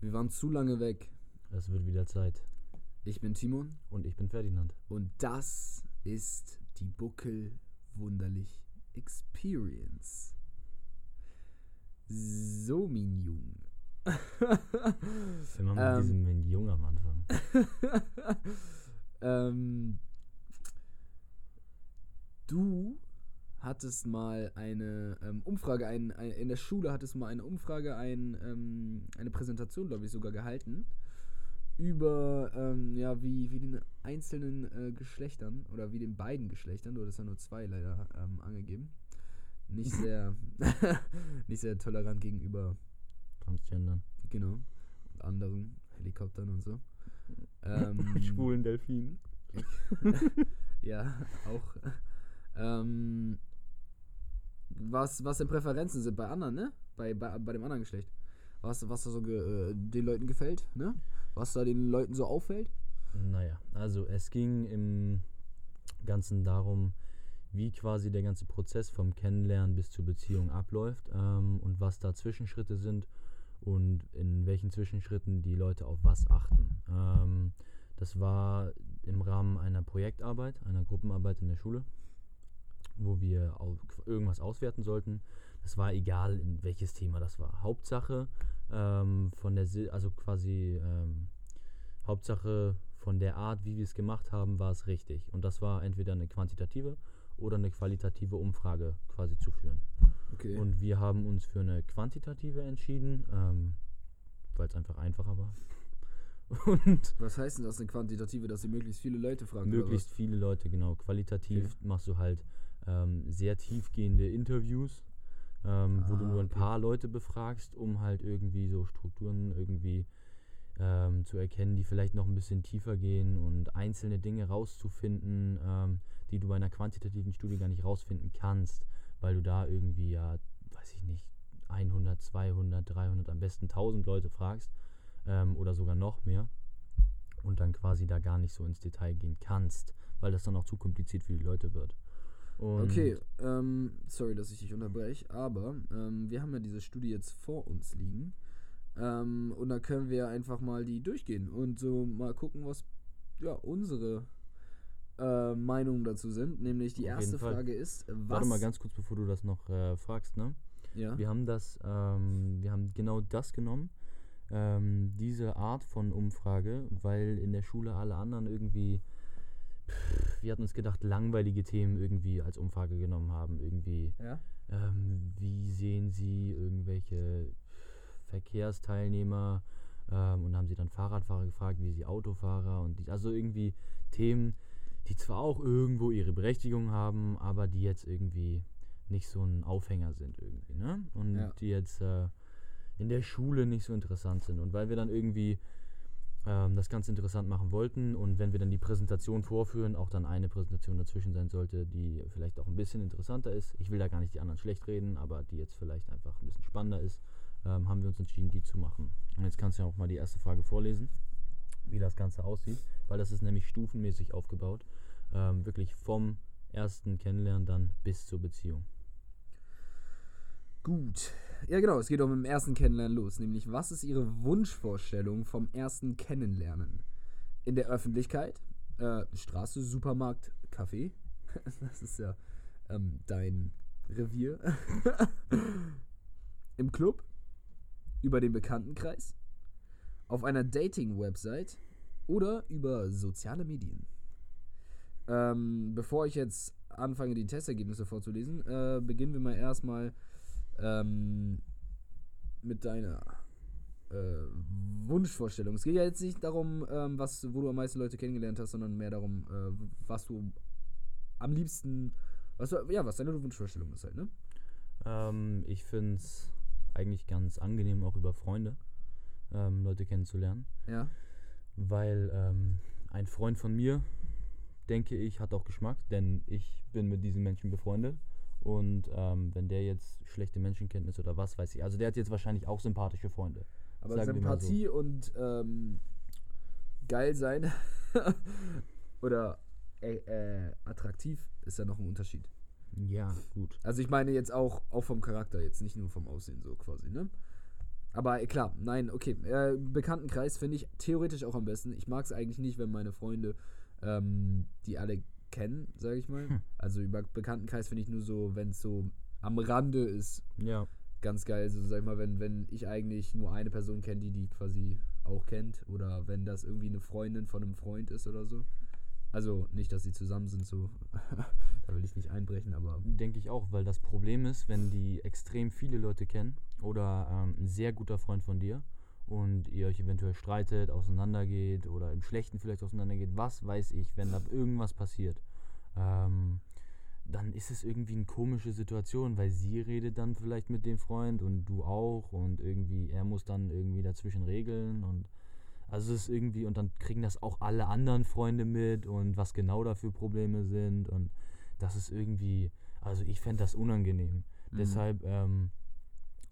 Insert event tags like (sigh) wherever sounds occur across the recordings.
Wir waren zu lange weg. Es wird wieder Zeit. Ich bin Timon Und ich bin Ferdinand. und das ist die Buckel Wunderlich Experience. So, mein Jung. Immer mit Ähm. diesem wenn Jung am Anfang. (laughs) ähm, du hattest mal eine ähm, Umfrage, ein, ein, in der Schule hattest du mal eine Umfrage, ein, ähm, eine Präsentation, glaube ich, sogar gehalten, über ähm, ja, wie, wie den einzelnen äh, Geschlechtern oder wie den beiden Geschlechtern, du hattest ja nur zwei leider ähm, angegeben, nicht (laughs) sehr, (laughs) nicht sehr tolerant gegenüber Transgendern. Genau. Und anderen Helikoptern und so. (laughs) Ähm, Schwulen Delfinen. Ja, auch. Ähm, was, was denn Präferenzen sind bei anderen, ne? Bei, bei, bei dem anderen Geschlecht. Was, was da so äh, den Leuten gefällt, ne? Was da den Leuten so auffällt. Naja, also es ging im Ganzen darum, wie quasi der ganze Prozess vom Kennenlernen bis zur Beziehung abläuft ähm, und was da Zwischenschritte sind und in welchen Zwischenschritten die Leute auf was achten. Ähm, das war im Rahmen einer Projektarbeit, einer Gruppenarbeit in der Schule, wo wir irgendwas auswerten sollten. Das war egal, in welches Thema das war. Hauptsache ähm, von der, also quasi ähm, Hauptsache von der Art, wie wir es gemacht haben, war es richtig. Und das war entweder eine quantitative oder eine qualitative Umfrage quasi zu führen. Okay. Und wir haben uns für eine quantitative entschieden, ähm, weil es einfach einfacher war. (laughs) Und was heißt denn das, eine Quantitative, dass sie möglichst viele Leute fragen? möglichst viele Leute, genau. Qualitativ machst du halt ähm, sehr tiefgehende Interviews, ähm, wo du Ah, nur ein okay. paar Leute befragst, um halt irgendwie so Strukturen irgendwie ähm, zu erkennen, die vielleicht noch ein bisschen tiefer gehen und einzelne Dinge rauszufinden, ähm, die du bei einer quantitativen Studie gar nicht rausfinden kannst, weil du da irgendwie ja, weiß ich nicht, 100, 200, 300, am besten 1000 Leute fragst ähm, oder sogar noch mehr und dann quasi da gar nicht so ins Detail gehen kannst, weil das dann auch zu kompliziert für die Leute wird. Und Okay, ähm, sorry, dass ich dich unterbreche, aber ähm, wir haben ja diese Studie jetzt vor uns liegen. Ähm, und da können wir einfach mal die durchgehen und so mal gucken, was ja unsere äh, Meinungen dazu sind. Nämlich die Auf erste. Frage ist, was. Warte mal ganz kurz, bevor du das noch äh, fragst, ne? Ja. Wir haben das, ähm, wir haben genau das genommen, ähm, diese Art von Umfrage, weil in der Schule alle anderen irgendwie, pff, wir hatten uns gedacht, langweilige Themen irgendwie als Umfrage genommen haben. Irgendwie, ja. ähm, wie sehen Sie irgendwelche Verkehrsteilnehmer ähm, und haben sie dann Fahrradfahrer gefragt, wie sie Autofahrer und die, also irgendwie Themen, die zwar auch irgendwo ihre Berechtigung haben, aber die jetzt irgendwie nicht so ein Aufhänger sind irgendwie, ne? Und Ja. die jetzt äh, in der Schule nicht so interessant sind. Und weil wir dann irgendwie das ganz interessant machen wollten und wenn wir dann die Präsentation vorführen, auch dann eine Präsentation dazwischen sein sollte, die vielleicht auch ein bisschen interessanter ist. Ich will da gar nicht die anderen schlecht reden, aber die jetzt vielleicht einfach ein bisschen spannender ist, ähm, haben wir uns entschieden, die zu machen. Und jetzt kannst du ja auch mal die erste Frage vorlesen, wie das Ganze aussieht, weil das ist nämlich stufenmäßig aufgebaut. Ähm, wirklich vom ersten Kennenlernen dann bis zur Beziehung. Gut. Ja, genau, es geht mit dem ersten Kennenlernen los. Nämlich, was ist Ihre Wunschvorstellung vom ersten Kennenlernen? In der Öffentlichkeit? Äh, Straße, Supermarkt, Café? (laughs) Das ist ja ähm, dein Revier. (laughs) Im Club? Über den Bekanntenkreis? Auf einer Dating-Website? Oder über soziale Medien? Ähm, bevor ich jetzt anfange, die Testergebnisse vorzulesen, äh, beginnen wir mal erstmal ähm, mit deiner äh, Wunschvorstellung. Es geht ja jetzt nicht darum, ähm, was, wo du am meisten Leute kennengelernt hast, sondern mehr darum, äh, was du am liebsten, was du, ja, was deine Wunschvorstellung ist halt, ne? Ähm, ich finde es eigentlich ganz angenehm, auch über Freunde ähm, Leute kennenzulernen. Ja. weil ähm, ein Freund von mir, denke ich, hat auch Geschmack, denn ich bin mit diesen Menschen befreundet. Und ähm, wenn der jetzt schlechte Menschenkenntnis oder was weiß ich, also der hat jetzt wahrscheinlich auch sympathische Freunde. Aber mal so. Sympathie und ähm, geil sein (laughs) oder äh, äh, attraktiv ist ja noch ein Unterschied. Ja, gut. Also ich meine jetzt auch, auch vom Charakter, jetzt nicht nur vom Aussehen so quasi, ne? Aber äh, klar, nein, okay. Äh, Bekanntenkreis finde ich theoretisch auch am besten. Ich mag es eigentlich nicht, wenn meine Freunde ähm, die alle kennen, sage ich mal. Hm. Also über Bekanntenkreis finde ich nur so, wenn es so am Rande ist, Ja. ganz geil. Also sag ich mal, wenn, wenn ich eigentlich nur eine Person kenne, die die quasi auch kennt. Oder wenn das irgendwie eine Freundin von einem Freund ist oder so. Also nicht, dass sie zusammen sind, so. (laughs) da will ich nicht einbrechen, aber. Denke ich auch, weil das Problem ist, wenn die extrem viele Leute kennen oder ähm, ein sehr guter Freund von dir und ihr euch eventuell streitet, auseinandergeht oder im Schlechten vielleicht auseinandergeht, was weiß ich, wenn da irgendwas passiert, ähm, dann ist es irgendwie eine komische Situation, weil sie redet dann vielleicht mit dem Freund und du auch und irgendwie er muss dann irgendwie dazwischen regeln und also es ist irgendwie und dann kriegen das auch alle anderen Freunde mit und was genau da für Probleme sind und das ist irgendwie, also ich fände das unangenehm. Mhm. Deshalb, ähm,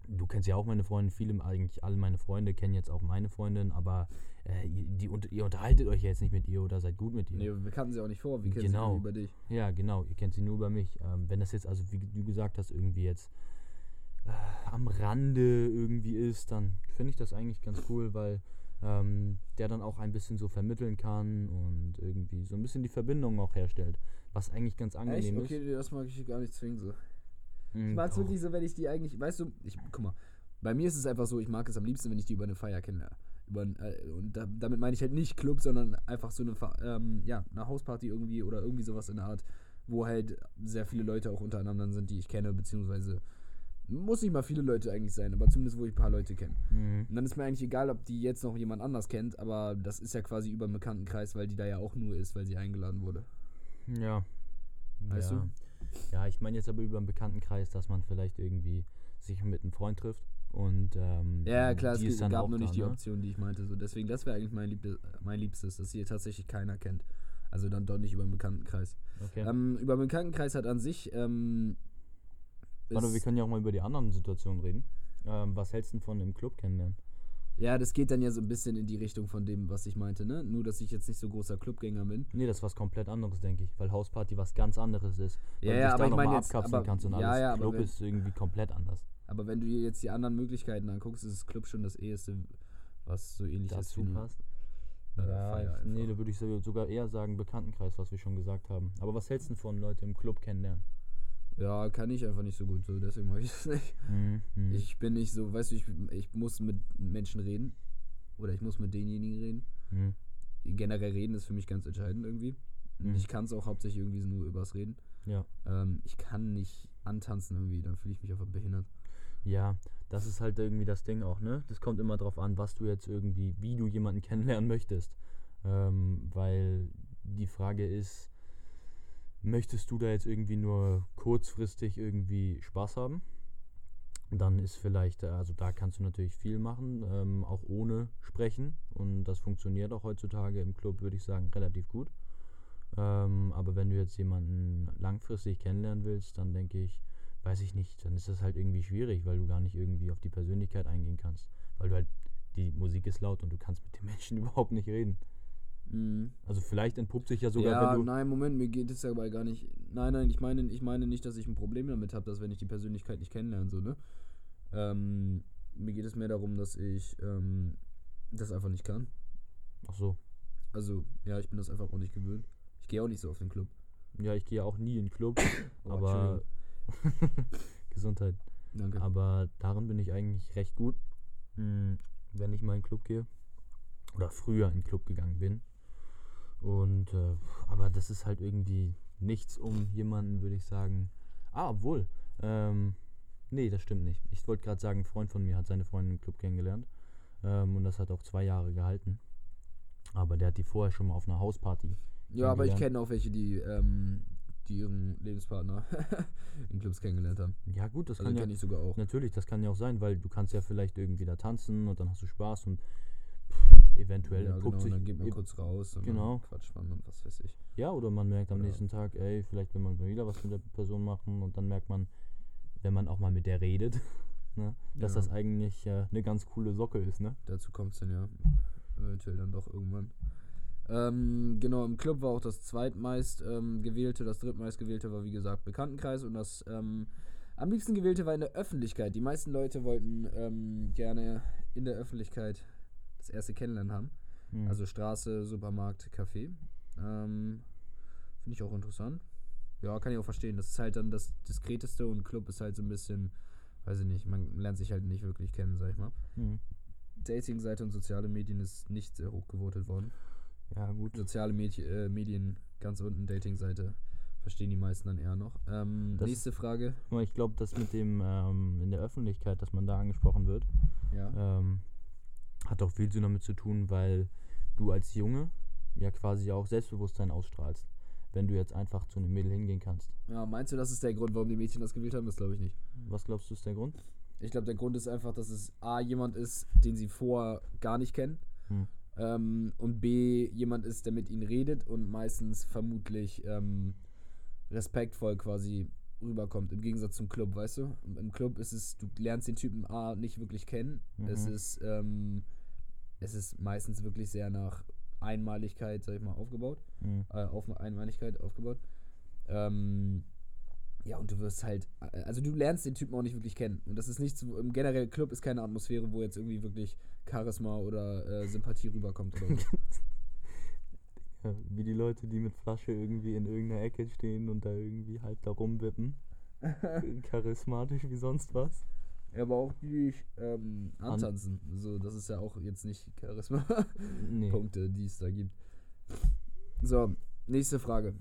du kennst ja auch meine Freundin, viele, eigentlich alle meine Freunde kennen jetzt auch meine Freundin, aber äh, ihr, die, unter- ihr unterhaltet euch ja jetzt nicht mit ihr oder seid gut mit ihr. Nee, wir kannten sie auch nicht vor, wir kennen Genau. sie nur über dich. Ja, genau, ihr kennt sie nur über mich. Ähm, wenn das jetzt, also wie du gesagt hast, irgendwie jetzt äh, am Rande irgendwie ist, dann finde ich das eigentlich ganz cool, weil ähm, der dann auch ein bisschen so vermitteln kann und irgendwie so ein bisschen die Verbindung auch herstellt. Was eigentlich ganz Echt? angenehm Okay, das mag ich gar nicht zwingen so. Ist. Ich mag es wirklich so, wenn ich die eigentlich, weißt du, ich, guck mal, bei mir ist es einfach so, ich mag es am liebsten, wenn ich die über eine Feier kennenlerne. Über, äh, und da, damit meine ich halt nicht Club, sondern einfach so eine, ähm, ja, eine Hausparty irgendwie oder irgendwie sowas in der Art, wo halt sehr viele Leute auch untereinander sind, die ich kenne, beziehungsweise muss nicht mal viele Leute eigentlich sein, aber zumindest wo ich ein paar Leute kenne. Mhm. Und dann ist mir eigentlich egal, ob die jetzt noch jemand anders kennt, aber das ist ja quasi über einen Bekanntenkreis, weil die da ja auch nur ist, weil sie eingeladen wurde. Ja. Weißt ja. du? Ja, ich meine jetzt aber über einen Bekanntenkreis, dass man vielleicht irgendwie sich mit einem Freund trifft und ähm, Ja, klar, es gab nur nicht da, die ne? Option, die ich meinte. So, deswegen, das wäre eigentlich mein, Liebste, mein Liebstes, dass hier tatsächlich keiner kennt. Also dann doch nicht über einen Bekanntenkreis. Okay. Ähm, über einen Bekanntenkreis hat an sich. Ähm, Warte, wir können ja auch mal über die anderen Situationen reden. Ähm, was hältst du denn von im Club kennenlernen? Ja, das geht dann ja so ein bisschen in die Richtung von dem, was ich meinte, ne? Nur, dass ich jetzt nicht so großer Clubgänger bin. Nee, das ist was komplett anderes, denke ich, weil Hausparty was ganz anderes ist. Ja, weil ja, du dich aber da ich meine jetzt- aber- kannst und ja, alles. ja, Club wenn- ist irgendwie komplett anders. Aber wenn du dir jetzt die anderen Möglichkeiten anguckst, ist das Club schon das eheste, was so ähnlich ist Dazu eine passt. äh, Ja, nee, da würde ich so- sogar eher sagen Bekanntenkreis, was wir schon gesagt haben. Aber was hältst du denn von Leute im Club kennenlernen? Ja, kann ich einfach nicht so gut, so deswegen mache ich das nicht. Mhm. mhm. Ich bin nicht so, weißt du, ich, ich muss mit Menschen reden. Oder ich muss mit denjenigen reden. Mhm. Generell reden ist für mich ganz entscheidend irgendwie. Mhm. Ich kann es auch hauptsächlich irgendwie nur übers Reden. Ja. Ähm, ich kann nicht antanzen irgendwie, dann fühle ich mich einfach behindert. Ja, das ist halt irgendwie das Ding auch, ne? Das kommt immer drauf an, was du jetzt irgendwie, wie du jemanden kennenlernen möchtest. Ähm, weil die Frage ist, möchtest du da jetzt irgendwie nur kurzfristig irgendwie Spaß haben? Dann ist vielleicht, äh, also da kannst du natürlich viel machen, ähm, auch ohne sprechen. Und das funktioniert auch heutzutage im Club, würde ich sagen, relativ gut. Ähm, aber wenn du jetzt jemanden langfristig kennenlernen willst, dann denke ich, weiß ich nicht, dann ist das halt irgendwie schwierig, weil du gar nicht irgendwie auf die Persönlichkeit eingehen kannst. Weil du halt, die Musik ist laut und du kannst mit den (laughs) Menschen überhaupt nicht reden. Mhm. Also vielleicht entpuppt sich ja sogar, ja, wenn du. nein, Moment, mir geht es dabei gar nicht. Nein, nein, ich meine, ich meine nicht, dass ich ein Problem damit habe, dass wenn ich die Persönlichkeit nicht kennenlerne, so, ne? Ähm, mir geht es mehr darum, dass ich ähm, das einfach nicht kann. Ach so. Also, ja, ich bin das einfach auch nicht gewöhnt. Ich gehe auch nicht so auf den Club. Ja, ich gehe auch nie in den Club, (coughs) Oh, aber. (laughs) Gesundheit. Danke. Aber darin bin ich eigentlich recht gut, mh, wenn ich mal in den Club gehe. Oder früher in den Club gegangen bin. Und, äh, aber das ist halt irgendwie nichts um jemanden, würde ich sagen. Ah, obwohl. Ähm, nee, das stimmt nicht. Ich wollte gerade sagen, ein Freund von mir hat seine Freundin im Club kennengelernt. Ähm, und das hat auch zwei Jahre gehalten. Aber der hat die vorher schon mal auf einer Hausparty. ja, aber ich kenne auch welche, die, ähm, die ihren Lebenspartner (laughs) in Clubs kennengelernt haben. Ja, gut, das Also kann ja. ich sogar auch. Natürlich, das kann ja auch sein, weil du kannst ja vielleicht irgendwie da tanzen und dann hast du Spaß und eventuell ja, genau, sich. dann geht man kurz raus und Genau. quatscht man und was weiß ich. Ja, oder man merkt am Oder- nächsten Tag, ey, vielleicht will man mal wieder was mit der Person machen und dann merkt man, wenn man auch mal mit der redet, (laughs) ne, dass Ja. das eigentlich äh, eine ganz coole Socke ist, ne? Dazu kommt es dann ja eventuell dann doch irgendwann. Ähm, genau, im Club war auch das zweitmeist ähm, gewählte, das drittmeist gewählte war wie gesagt Bekanntenkreis und das ähm, am liebsten gewählte war in der Öffentlichkeit. Die meisten Leute wollten ähm, gerne in der Öffentlichkeit das erste Kennenlernen haben. Mhm. Also Straße, Supermarkt, Café. Ähm, Finde ich auch interessant. Ja, kann ich auch verstehen. Das ist halt dann das Diskreteste und Club ist halt so ein bisschen, weiß ich nicht, man lernt sich halt nicht wirklich kennen, sag ich mal. Mhm. Dating-Seite und soziale Medien ist nicht sehr hoch gewotet worden. Ja, gut. Soziale Medi äh, Medien ganz unten, Dating-Seite verstehen die meisten dann eher noch. Ähm, nächste Frage. Ich glaube, das mit dem ähm, in der Öffentlichkeit, dass man da angesprochen wird, Ja. ähm, hat auch viel damit zu tun, weil du als Junge ja quasi auch Selbstbewusstsein ausstrahlst, wenn du jetzt einfach zu einem Mädel hingehen kannst. ja. Meinst du, das ist der Grund, warum die Mädchen das gewählt haben? Das glaube ich nicht. Was glaubst du ist der Grund? Ich glaube, der Grund ist einfach, dass es A, jemand ist, den sie vorher gar nicht kennen. Hm. Ähm, und B, jemand ist, der mit ihnen redet und meistens vermutlich ähm, respektvoll quasi rüberkommt. Im Gegensatz zum Club, weißt du? Im Club ist es, du lernst den Typen A nicht wirklich kennen. Es Mhm. ist, ähm, es ist meistens wirklich sehr nach Einmaligkeit, sag ich mal, aufgebaut. Mhm. Äh, auf Einmaligkeit aufgebaut. Ähm, ja, und du wirst halt, äh, also du lernst den Typen auch nicht wirklich kennen. Und das ist nicht so, im generellen Club ist keine Atmosphäre, wo jetzt irgendwie wirklich Charisma oder äh, Sympathie rüberkommt oder so. (laughs) Ja, wie die Leute, die mit Flasche irgendwie in irgendeiner Ecke stehen und da irgendwie halb da rumwippen. (laughs) Charismatisch wie sonst was. Ja, aber auch die ähm, An- antanzen. So, das ist ja auch jetzt nicht Charisma-Punkte, Nee. die es da gibt. So, nächste Frage.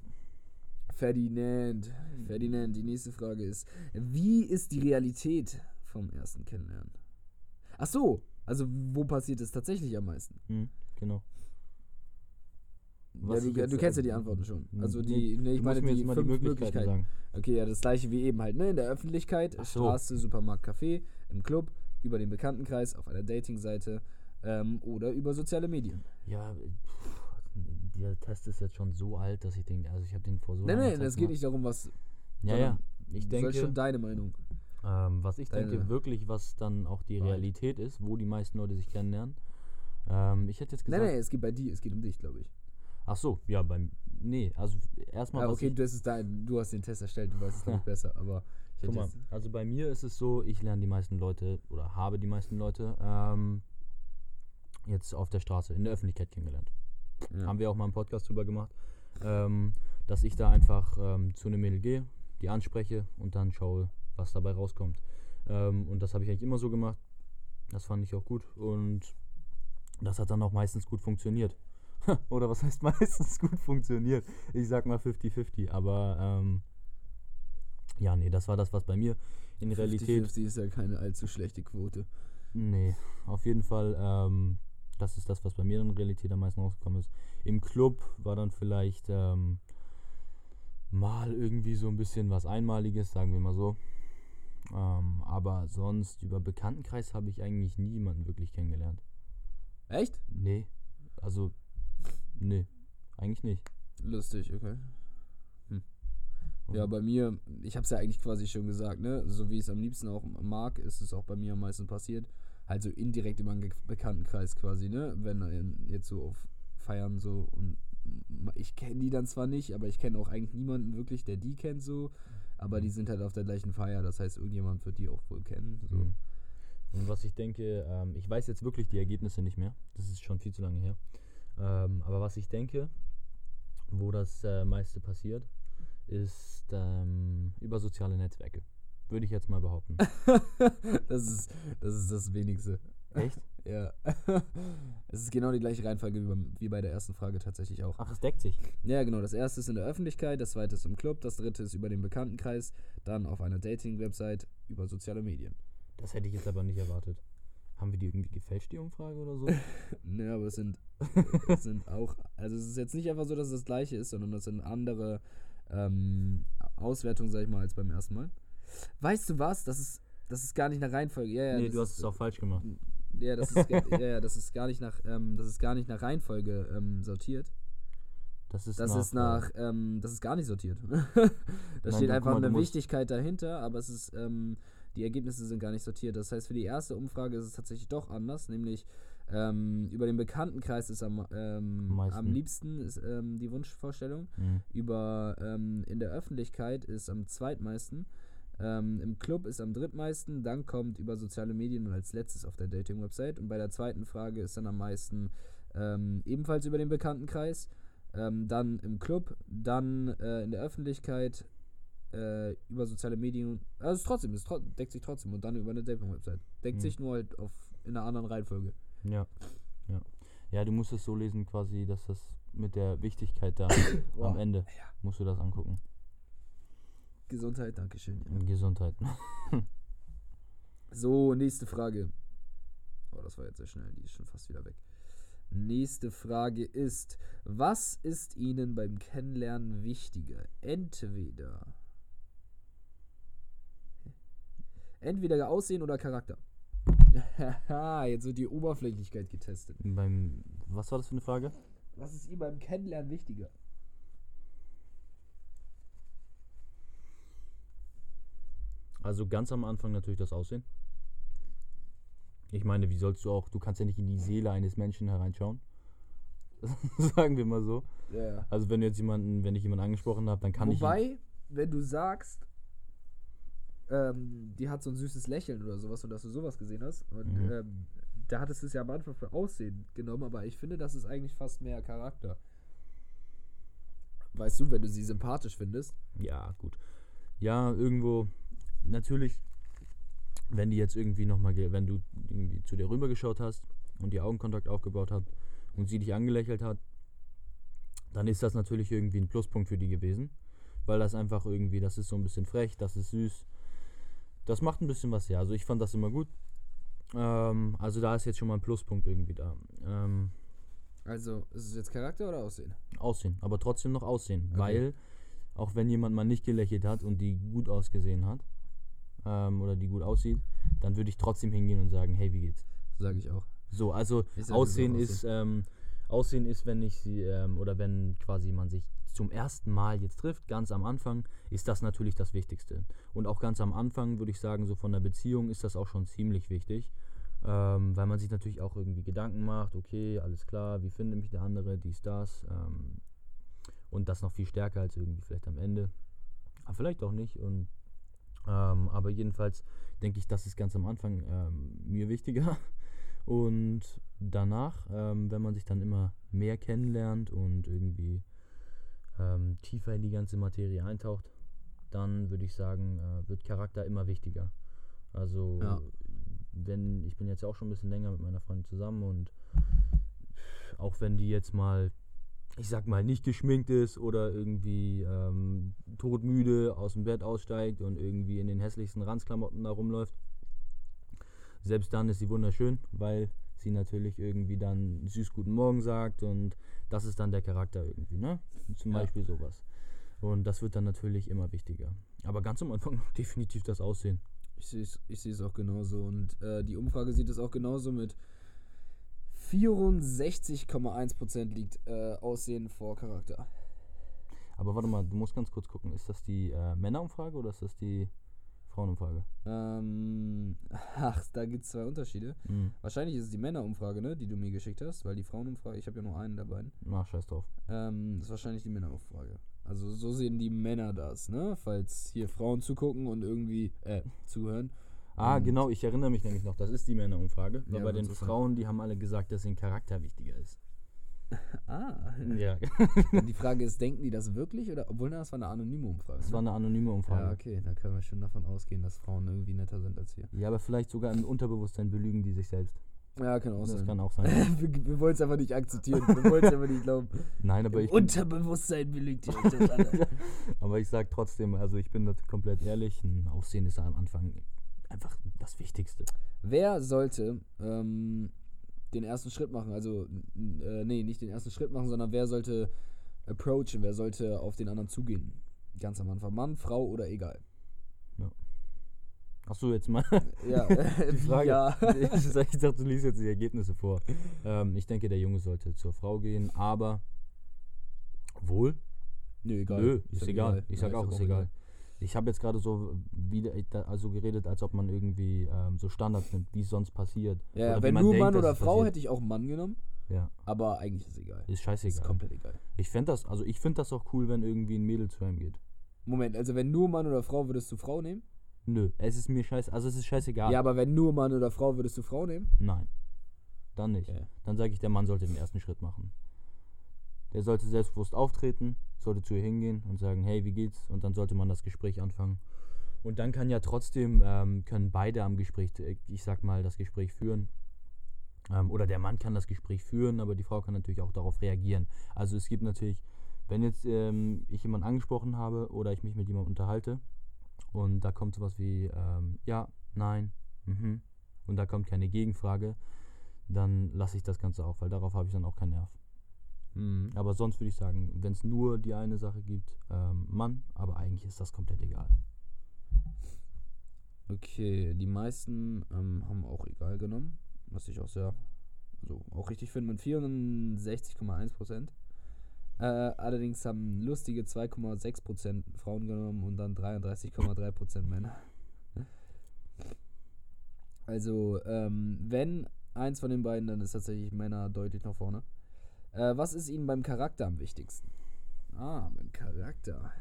Ferdinand. Ferdinand, die nächste Frage ist: Wie ist die Realität vom ersten Kennenlernen? Ach so, also wo passiert es tatsächlich am meisten? Mhm, genau. Ja, du, du kennst ja die Antworten schon. n- Also nee, die, nee, ich meine die mal die fünf Möglichkeiten Möglichkeiten. sagen. Okay, ja, das gleiche wie eben halt, ne? In der Öffentlichkeit, so. Straße, Supermarkt, Café, im Club, über den Bekanntenkreis, auf einer Datingseite ähm, oder über soziale Medien. Ja, pff, der Test ist jetzt schon so alt, dass ich denke, also ich habe den vor so nee, Zeit das geht nicht darum, was. Ja, ja. Ich denke, schon deine Meinung. ähm, was ich deine- denke wirklich, was dann auch die. Realität ist, wo die meisten Leute sich kennenlernen. Ähm, ich hätte jetzt gesagt, nee, es geht bei dir, es geht um dich, glaube ich. Ach so, ja, beim, nee, also erstmal, Ja, okay, du, hast dein, du hast den Test erstellt, du weißt es ich (laughs) besser, aber ich Guck mal, also bei mir ist es so, ich lerne die meisten Leute oder habe die meisten Leute ähm, jetzt auf der Straße, in der Öffentlichkeit kennengelernt. ja. Haben wir auch mal einen Podcast drüber gemacht, ähm, dass ich da einfach ähm, zu einem Mädel gehe, die anspreche und dann schaue, was dabei rauskommt. Ähm, und das habe ich eigentlich immer so gemacht. Das fand ich auch gut und das hat dann auch meistens gut funktioniert. (laughs) Oder was heißt (laughs) meistens gut funktioniert? Ich sag mal 50-50, aber ähm, ja, nee, das war das, was bei mir in Realität 50-50 ist ja keine allzu schlechte Quote. Nee, auf jeden Fall, ähm, das ist das, was bei mir in Realität am meisten rausgekommen ist. Im Club war dann vielleicht ähm, mal irgendwie so ein bisschen was Einmaliges, sagen wir mal so. Ähm, aber sonst über Bekanntenkreis habe ich eigentlich nie jemanden wirklich kennengelernt. Echt? Nee, also, nee, eigentlich nicht. Lustig, okay. Ja, Und- bei mir, ich habe es ja eigentlich quasi schon gesagt, ne? So wie ich es am liebsten auch mag, ist es auch bei mir am meisten passiert. Halt so indirekt über einen Bekanntenkreis quasi, ne? Wenn jetzt so auf Feiern so und ich kenne die dann zwar nicht, aber ich kenne auch eigentlich niemanden wirklich, der die kennt so. Aber die sind halt auf der gleichen Feier, das heißt, irgendjemand wird die auch wohl kennen. So. Mhm. Und was ich denke, ähm, ich weiß jetzt wirklich die Ergebnisse nicht mehr. Das ist schon viel zu lange her. Ähm, aber was ich denke, wo das äh, meiste passiert, ist ähm, über soziale Netzwerke. Würde ich jetzt mal behaupten. (laughs) das, ist, das ist das Wenigste. Echt? (laughs) Ja. (laughs) es ist genau die gleiche Reihenfolge wie, beim, wie bei der ersten Frage tatsächlich auch. Ach, es deckt sich. Ja, genau. Das erste ist in der Öffentlichkeit, das zweite ist im Club, das dritte ist über den Bekanntenkreis, dann auf einer Dating-Website, über soziale Medien. Das hätte ich jetzt aber nicht erwartet. Haben wir die irgendwie gefälscht, die Umfrage oder so? (laughs) Ne, aber es sind, (laughs) es sind auch, also es ist jetzt nicht einfach so, dass es das gleiche ist, sondern das sind andere ähm, Auswertungen, sag ich mal, als beim ersten Mal. Weißt du was? Das ist, das ist gar nicht nach Reihenfolge. Ja, ja, nee, du hast ist, es auch falsch gemacht. Ja, das ist, (laughs) ja, ja, das ist gar nicht nach, ähm, das ist gar nicht nach Reihenfolge ähm, sortiert. Das ist Das nach, ist nach, ähm, das ist gar nicht sortiert. da Nein, steht einfach mal, eine Wichtigkeit dahinter, aber es ist, ähm, die Ergebnisse sind gar nicht sortiert. Das heißt, für die erste Umfrage ist es tatsächlich doch anders, nämlich ähm, über den Bekanntenkreis ist am, ähm, Am liebsten ist, ähm, die Wunschvorstellung. Mhm. Über ähm, in der Öffentlichkeit ist am zweitmeisten. Ähm, Im Club ist am drittmeisten, dann kommt über soziale Medien und als letztes auf der Dating-Website. Und bei der zweiten Frage ist dann am meisten ähm, ebenfalls über den Bekanntenkreis. Dann im Club, dann äh, in der Öffentlichkeit, äh, über soziale Medien. Also es ist trotzdem, es tro deckt sich trotzdem und dann über eine Dating-Website. Deckt Mhm. sich nur halt auf, in einer anderen Reihenfolge. Ja. Ja. Ja, du musst es so lesen quasi, dass das mit der Wichtigkeit da Boah. (coughs) am Ende musst du das angucken. Gesundheit, Dankeschön. Ja. Gesundheit. (laughs) So, nächste Frage. Oh, das war jetzt sehr schnell, die ist schon fast wieder weg. Nächste Frage ist, was ist Ihnen beim Kennenlernen wichtiger? Entweder entweder Aussehen oder Charakter. (laughs) Jetzt wird die Oberflächlichkeit getestet. Beim was war das für eine Frage? Was ist Ihnen beim Kennenlernen wichtiger? Also ganz am Anfang natürlich das Aussehen. Ich meine, wie sollst du auch, du kannst ja nicht in die Seele eines Menschen hereinschauen. (laughs) Sagen wir mal so. Ja. Also wenn du jetzt jemanden, wenn ich jemanden angesprochen habe, dann kann ich ihn- Wobei, wenn du sagst, ähm, die hat so ein süßes Lächeln oder sowas und dass du sowas gesehen hast, und Mhm. ähm, da hattest du es ja am Anfang für Aussehen genommen, aber ich finde, das ist eigentlich fast mehr Charakter. Weißt du, wenn du sie sympathisch findest. Ja, gut. Ja, irgendwo, natürlich, wenn die jetzt irgendwie nochmal, wenn du irgendwie zu dir rübergeschaut hast und die Augenkontakt aufgebaut hat und sie dich angelächelt hat, dann ist das natürlich irgendwie ein Pluspunkt für die gewesen. Weil das einfach irgendwie, das ist so ein bisschen frech, das ist süß. Das macht ein bisschen was, ja. Also ich fand das immer gut. Ähm, also da ist jetzt schon mal ein Pluspunkt irgendwie da. Ähm, Also, ist es jetzt Charakter oder Aussehen? Aussehen, aber trotzdem noch Aussehen, Okay. weil auch wenn jemand mal nicht gelächelt hat und die gut ausgesehen hat ähm, oder die gut aussieht, dann würde ich trotzdem hingehen und sagen, hey, wie geht's? Sage ich auch. So, also Aussehen sowieso ist ähm, Aussehen ist, wenn ich sie ähm, oder wenn quasi man sich zum ersten Mal jetzt trifft, ganz am Anfang, ist das natürlich das Wichtigste. Und auch ganz am Anfang würde ich sagen, so von der Beziehung ist das auch schon ziemlich wichtig. Ähm, weil man sich natürlich auch irgendwie Gedanken macht, okay, alles klar, wie findet mich der andere, dies, das. Ähm, und das noch viel stärker als irgendwie vielleicht am Ende. Aber vielleicht auch nicht. Und, ähm, aber jedenfalls denke ich, das ist ganz am Anfang ähm, mir wichtiger. Und danach, ähm, wenn man sich dann immer mehr kennenlernt und irgendwie ähm, tiefer in die ganze Materie eintaucht, dann würde ich sagen, äh, wird Charakter immer wichtiger. Also Ja. wenn, ich bin jetzt auch schon ein bisschen länger mit meiner Freundin zusammen und auch wenn die jetzt mal, ich sag mal, nicht geschminkt ist oder irgendwie ähm, todmüde aus dem Bett aussteigt und irgendwie in den hässlichsten Ranzklamotten da rumläuft, selbst dann ist sie wunderschön, weil sie natürlich irgendwie dann süß guten Morgen sagt und das ist dann der Charakter irgendwie, ne? Zum Ja. Beispiel sowas. Und das wird dann natürlich immer wichtiger. Aber ganz am Anfang (laughs) definitiv das Aussehen. Ich sehe es ich seh's auch genauso. Und äh, die Umfrage sieht es auch genauso mit 64,1% liegt äh, Aussehen vor Charakter. Aber warte mal, du musst ganz kurz gucken, ist das die äh, Männerumfrage oder ist das die Frauenumfrage? Ähm, (laughs) ach, da gibt es zwei Unterschiede. Mhm. Wahrscheinlich ist es die Männerumfrage, ne, die du mir geschickt hast, weil die Frauenumfrage, ich habe ja nur einen der beiden. Na, scheiß drauf. Ähm, das ist wahrscheinlich die Männerumfrage. Also so sehen die Männer das, ne? Falls hier Frauen zugucken und irgendwie, äh, zuhören. Ah, Und- genau, ich erinnere mich nämlich noch, das ist die Männerumfrage. Weil Ja, bei den. Frauen, die haben alle gesagt, dass ihnen Charakter wichtiger ist. (laughs) Ah. Ja, Und die Frage ist, denken die das wirklich oder obwohl das war eine anonyme Umfrage. das ne? war eine anonyme Umfrage. Ja, okay, da können wir schon davon ausgehen, dass Frauen irgendwie netter sind als wir. Ja, aber vielleicht sogar im Unterbewusstsein belügen die sich selbst. Ja, kann auch das sein. kann auch (laughs) sein. wir wir wollen es einfach nicht akzeptieren. Wir wollen es einfach nicht glauben. Nein, aber Im ich, Unterbewusstsein belügt ihr euch das alle. (laughs) aber ich sag trotzdem, also ich bin da komplett ehrlich, ein Aussehen ist am Anfang einfach das Wichtigste. Wer sollte ähm, den ersten Schritt machen? Also, äh, nee, nicht den ersten Schritt machen, sondern wer sollte approachen? Wer sollte auf den anderen zugehen? Ganz am Anfang. Mann, Frau oder egal? Achso, jetzt mal (laughs) Ja, (laughs) die Frage. Ja. (laughs) Ich, ich dachte, du liest jetzt die Ergebnisse vor. Ähm, ich denke, der Junge sollte zur Frau gehen, aber wohl? Nö, egal. Nö, Ich ist sag egal. Ich Ja, sag auch, ist egal. Ich habe jetzt gerade so wieder also geredet, als ob man irgendwie ähm, so Standards nimmt, wie es sonst passiert. Ja, Oder wenn nur denkt, Mann oder Frau passiert. hätte ich auch Mann genommen, Ja, aber eigentlich ist es egal. ist Ist scheißegal. komplett egal. Ich fände das, also ich finde das auch cool, wenn irgendwie ein Mädel zu einem geht. Moment, also wenn nur Mann oder Frau, würdest du Frau nehmen? Nö, es ist mir scheiße, also es ist scheißegal. Ja, aber wenn nur Mann oder Frau, würdest du Frau nehmen? Nein. Dann nicht. Okay. Dann sage ich, der Mann sollte den ersten Schritt machen. Der sollte selbstbewusst auftreten, sollte zu ihr hingehen und sagen, hey, wie geht's? Und dann sollte man das Gespräch anfangen. Und dann kann ja trotzdem, ähm, können beide am Gespräch, äh, ich sag mal, das Gespräch führen. Ähm, oder der Mann kann das Gespräch führen, aber die Frau kann natürlich auch darauf reagieren. Also es gibt natürlich, wenn jetzt ähm, ich jemanden angesprochen habe oder ich mich mit jemandem unterhalte und da kommt sowas wie, ähm, ja, nein, mhm, und da kommt keine Gegenfrage, dann lasse ich das Ganze auch, weil darauf habe ich dann auch keinen Nerv. Mhm. Aber sonst würde ich sagen, wenn es nur die eine Sache gibt, ähm, Mann, aber eigentlich ist das komplett egal. Okay, die meisten ähm, haben auch egal genommen, was ich auch sehr, also auch richtig finde, mit 64,1 Prozent. Äh, allerdings haben lustige 2,6 Prozent Frauen genommen und dann 33,3 Prozent Männer. Also, ähm, wenn eins von den beiden, dann ist tatsächlich Männer deutlich nach vorne. Äh, was ist Ihnen beim Charakter am wichtigsten? Ah, beim Charakter.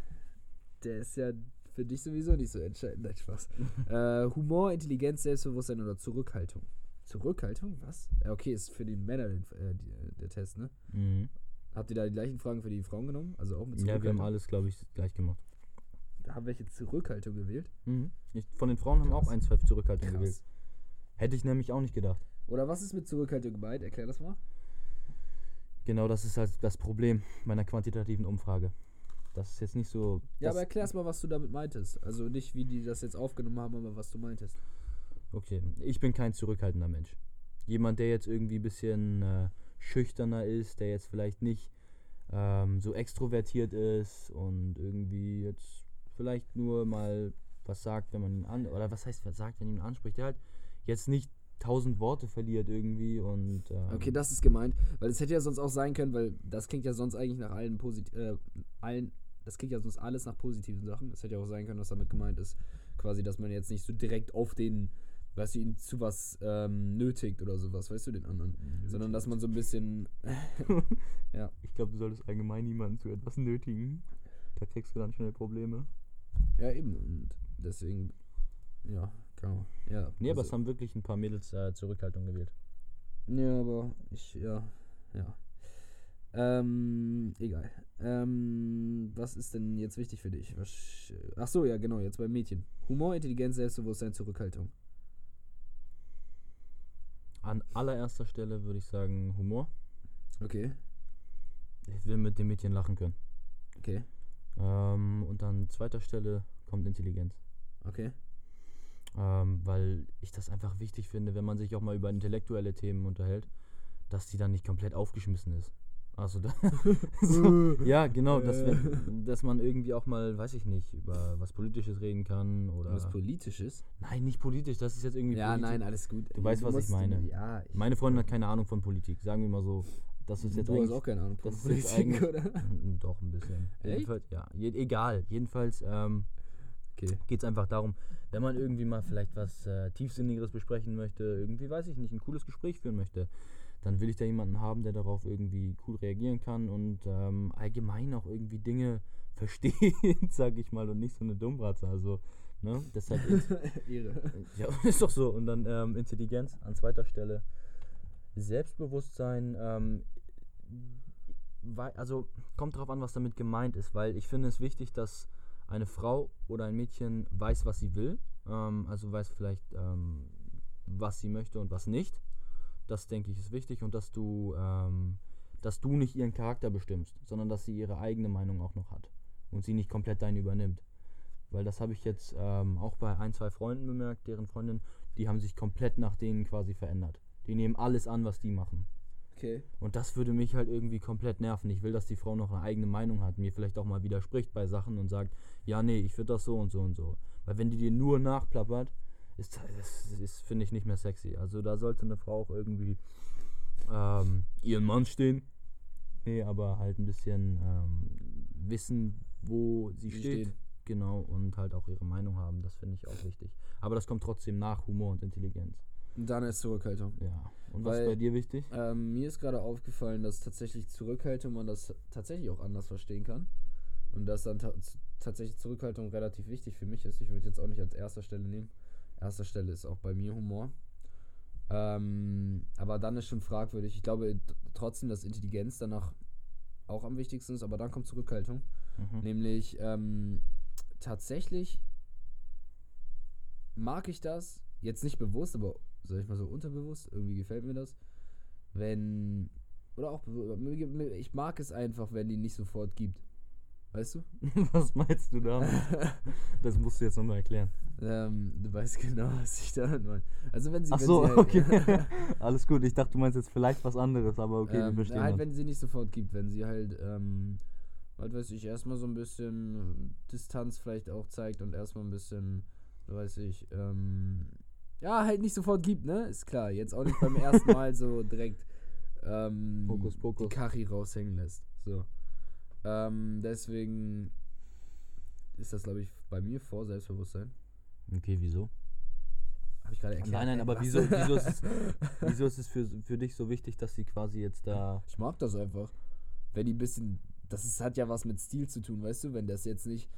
Der ist ja für dich sowieso nicht so entscheidend. Nein, Spaß. (laughs) äh, Humor, Intelligenz, Selbstbewusstsein oder Zurückhaltung? Zurückhaltung? Was? Okay, ist für die Männer den, äh, äh, der Test, ne? Mhm. Habt ihr da die gleichen Fragen für die Frauen genommen? Also auch mit Ja, wir haben Zurückhaltung? alles, glaube ich, gleich gemacht. Da haben welche Zurückhaltung gewählt? Mhm. Ich, von den Frauen haben Krass. auch ein, zwei Zurückhaltung Krass. gewählt. Hätte ich nämlich auch nicht gedacht. Oder was ist mit Zurückhaltung gemeint? Erklär das mal. Genau das ist halt das Problem meiner quantitativen Umfrage. Das ist jetzt nicht so. Ja, aber erklär's mal, was du damit meintest. Also nicht, wie die das jetzt aufgenommen haben, aber was du meintest. Okay, ich bin kein zurückhaltender Mensch. Jemand, der jetzt irgendwie ein bisschen äh, schüchterner ist, der jetzt vielleicht nicht ähm, so extrovertiert ist und irgendwie jetzt vielleicht nur mal was sagt, wenn man ihn an oder was heißt was sagt, wenn ihn anspricht, der halt jetzt nicht tausend Worte verliert irgendwie und ähm, Okay, das ist gemeint, weil es hätte ja sonst auch sein können, weil das klingt ja sonst eigentlich nach allen posit äh, allen das klingt ja sonst alles nach positiven Sachen. Es hätte ja auch sein können, was damit gemeint ist, quasi, dass man jetzt nicht so direkt auf den, weißt du, ihn zu was ähm, nötigt oder sowas, weißt du, den anderen, sondern dass man so ein bisschen (laughs) ich glaube, du solltest allgemein niemanden zu etwas nötigen. Da kriegst du dann schnell Probleme. ja eben und deswegen ja, genau. Ja. Nee, aber es also- haben wirklich ein paar Mädels äh, Zurückhaltung gewählt. Ja, aber ich, ja, ja. Ähm, egal. Ähm, was ist denn jetzt wichtig für dich? Was, ach so, ja, genau, jetzt beim Mädchen. Humor, Intelligenz, Selbstbewusstsein, Zurückhaltung. An allererster Stelle würde ich sagen Humor. Okay, Ich will mit dem Mädchen lachen können. okay, Ähm, und an zweiter Stelle kommt Intelligenz. okay. Ähm, weil ich das einfach wichtig finde, wenn man sich auch mal über intellektuelle Themen unterhält, dass die dann nicht komplett aufgeschmissen ist. Also da (laughs) so, (laughs) ja, genau, dass, wenn, dass man irgendwie auch mal, weiß ich nicht, über was Politisches reden kann oder. Was Politisches? nein, nicht politisch, das ist jetzt irgendwie Ja, politisch. nein, alles gut. Du weißt, was ich meine. Ja, ich, Meine Freundin hat keine Ahnung von Politik, sagen wir mal so. Das ist jetzt du hast auch keine Ahnung von Politik, oder? (laughs) Doch, ein bisschen. Echt? Jedenfalls, ja, je, egal. Jedenfalls ähm, Okay. geht es einfach darum, wenn man irgendwie mal vielleicht was äh, Tiefsinnigeres besprechen möchte, irgendwie, weiß ich nicht, ein cooles Gespräch führen möchte, dann will ich da jemanden haben, der darauf irgendwie cool reagieren kann und ähm, allgemein auch irgendwie Dinge (laughs) versteht, sag ich mal, und nicht so eine Dummbratze. Also, ne, deshalb ist, (laughs) Ehre. (laughs) ja, ist doch so. Und dann ähm, Intelligenz an zweiter Stelle. Selbstbewusstsein, ähm, also kommt drauf an, was damit gemeint ist, weil ich finde es wichtig, dass eine Frau oder ein Mädchen weiß, was sie will, ähm, also weiß vielleicht, ähm, was sie möchte und was nicht. Das denke ich ist wichtig und dass du, ähm, dass du nicht ihren Charakter bestimmst, sondern dass sie ihre eigene Meinung auch noch hat und sie nicht komplett deine übernimmt. Weil das habe ich jetzt ähm, auch bei ein, zwei Freunden bemerkt, deren Freundinnen, die haben sich komplett nach denen quasi verändert. Die nehmen alles an, was die machen. Okay. Und das würde mich halt irgendwie komplett nerven. Ich will, dass die Frau noch eine eigene Meinung hat, mir vielleicht auch mal widerspricht bei Sachen und sagt, ja, nee, ich finde das so und so und so. Weil wenn die dir nur nachplappert, ist das ist, finde ich, nicht mehr sexy. Also da sollte eine Frau auch irgendwie ähm, ihren Mann stehen. Nee, aber halt ein bisschen ähm, wissen, wo sie Sie steht. stehen. Genau, und halt auch ihre Meinung haben. Das finde ich auch wichtig. Aber das kommt trotzdem nach Humor und Intelligenz. Und dann ist Zurückhaltung. Ja. Und was ist Weil- bei dir wichtig? Ähm, mir ist gerade aufgefallen, dass tatsächlich Zurückhaltung man das tatsächlich auch anders verstehen kann. Und dass dann tatsächlich Zurückhaltung relativ wichtig für mich ist. Ich würde jetzt auch nicht als erster Stelle nehmen. Erster Stelle ist auch bei mir Humor. Ähm, aber dann ist schon fragwürdig. Ich glaube trotzdem, dass Intelligenz danach auch am wichtigsten ist, aber dann kommt Zurückhaltung. Mhm. Nämlich ähm, tatsächlich mag ich das, jetzt nicht bewusst, aber sag ich mal so unterbewusst, irgendwie gefällt mir das, wenn, oder auch, ich mag es einfach, wenn die nicht sofort gibt. Weißt du? (laughs) Was meinst du damit? (laughs) Das musst du jetzt nochmal erklären. ähm, du weißt genau, was ich damit meine. Also wenn sie, Ach wenn so, sie halt, (laughs) okay. Alles gut. Ich dachte, du meinst jetzt vielleicht was anderes, aber okay, wir ähm, verstehen halt, uns. wenn sie nicht sofort gibt, wenn sie halt, ähm, was weiß ich, erstmal so ein bisschen Distanz vielleicht auch zeigt und erstmal ein bisschen, weiß ich, ähm, ja, halt nicht sofort gibt, ne? Ist klar. Jetzt auch nicht beim ersten Mal so direkt ähm, Hokus pokus. die Kari raushängen lässt. So. Ähm, deswegen ist das, glaube ich, bei mir vor Selbstbewusstsein. Okay, wieso? Habe ich gerade erklärt. Nein, nein, aber wieso, (laughs) wieso ist es, wieso ist es für, für dich so wichtig, dass sie quasi jetzt da. Ich mag das einfach. Wenn die ein bisschen. Das ist, hat ja was mit Stil zu tun, weißt du? Wenn das jetzt nicht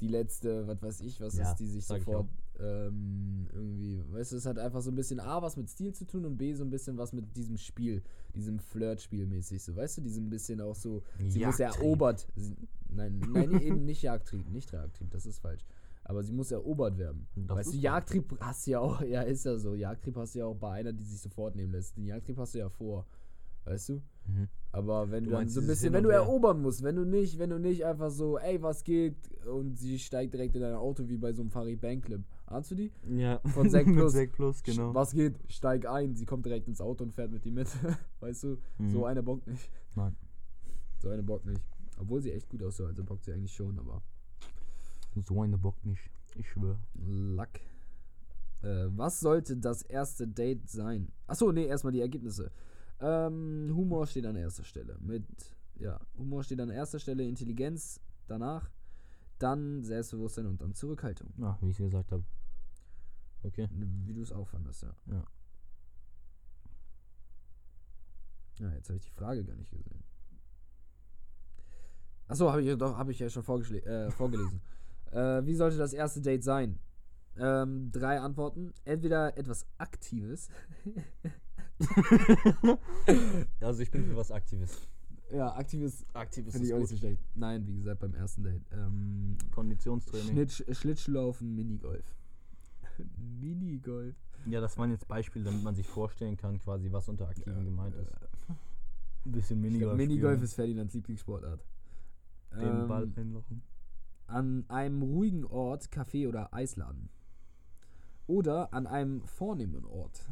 die letzte, was weiß ich, was Ja, ist, die sich sofort ähm, irgendwie. Weißt du, es hat einfach so ein bisschen A, was mit Stil zu tun und B, so ein bisschen was mit diesem Spiel, diesem Flirt-Spiel mäßig, so, weißt du? Diesem bisschen auch so. Sie muss Jagdtrieb. erobert. Sie, nein, nein, (laughs) eben nicht Jagdtrieb, nicht Jagdtrieb, das ist falsch. Aber sie muss erobert werden. Das weißt du, Jagdtrieb hast du ja auch, (laughs) ja, ist ja so. Jagdtrieb hast du ja auch bei einer, die sich sofort nehmen lässt. Den Jagdtrieb hast du ja vor. Weißt du? Mhm. Aber wenn Du du, dann so ein bisschen, wenn du erobern musst, wenn du nicht, wenn du nicht einfach so, ey, was geht, und sie steigt direkt in dein Auto wie bei so einem Farid Bang Clip. Ahnst du die? Ja, Von (laughs) mit Plus. Sek Plus, genau. Was geht? Steig ein, sie kommt direkt ins Auto und fährt mit dir mit. (laughs) weißt du? Mhm. So eine bockt nicht. Nein. So eine bockt nicht. Obwohl sie echt gut aussah, also bockt sie eigentlich schon, aber So eine Bock nicht. Ich schwöre. Lack. Äh, was sollte das erste Date sein? Achso, nee, erstmal die Ergebnisse. Ähm, Humor steht an erster Stelle. Mit, ja, Humor steht an erster Stelle, Intelligenz danach, dann Selbstbewusstsein und dann Zurückhaltung. Ja, wie ich es gesagt habe. Okay. Wie du es auch fandest, ja. Ja. Ja, jetzt habe ich die Frage gar nicht gesehen. Achso, habe ich doch, habe ich ja schon äh, vorgelesen. (laughs) äh, wie sollte das erste Date sein? Ähm, drei Antworten. Entweder etwas Aktives. (laughs) also ich bin für was Aktives. ja, Aktives Aktives finde ich auch nicht so schlecht. Nein, wie gesagt, beim ersten Date. Ähm, Konditionstraining. Schnitt, Schlittschuhlaufen, Minigolf. (laughs) Minigolf. Ja, das waren jetzt Beispiele, damit man sich vorstellen kann, quasi, was unter Aktiven Ja, gemeint äh, ist. Ein bisschen Ich glaub, Minigolf. Minigolf spielen, ist Ferdinands Lieblingssportart. den Ball Ähm, einlochen. an einem ruhigen Ort Café oder Eisladen. Oder an einem vornehmen Ort.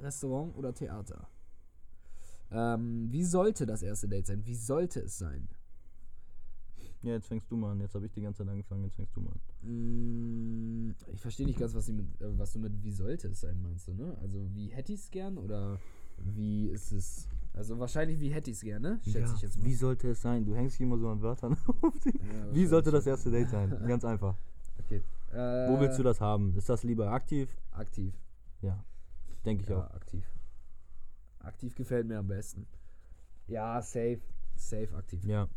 Restaurant oder Theater. Ähm, wie sollte das erste Date sein? Wie sollte es sein? Ja, jetzt fängst du mal an. Jetzt habe ich die ganze Zeit angefangen, jetzt fängst du mal an. Mm, ich verstehe nicht ganz, was, mit, äh, was du mit wie sollte es sein meinst du, ne? Also wie hätte ich es gern oder wie ist es? Also wahrscheinlich wie hätte ich es gern, ne? Schätze ich jetzt mal. Wie sollte es sein? Du hängst hier immer so an Wörtern (laughs) auf. Ja, Wie sollte das erste Date sein? (laughs) Ganz einfach. Okay. Äh, Wo willst du das haben? Ist das lieber aktiv? Aktiv. Ja. Denke ich ja, auch. aktiv. Aktiv gefällt mir am besten. Ja, safe. Safe aktiv. Ja.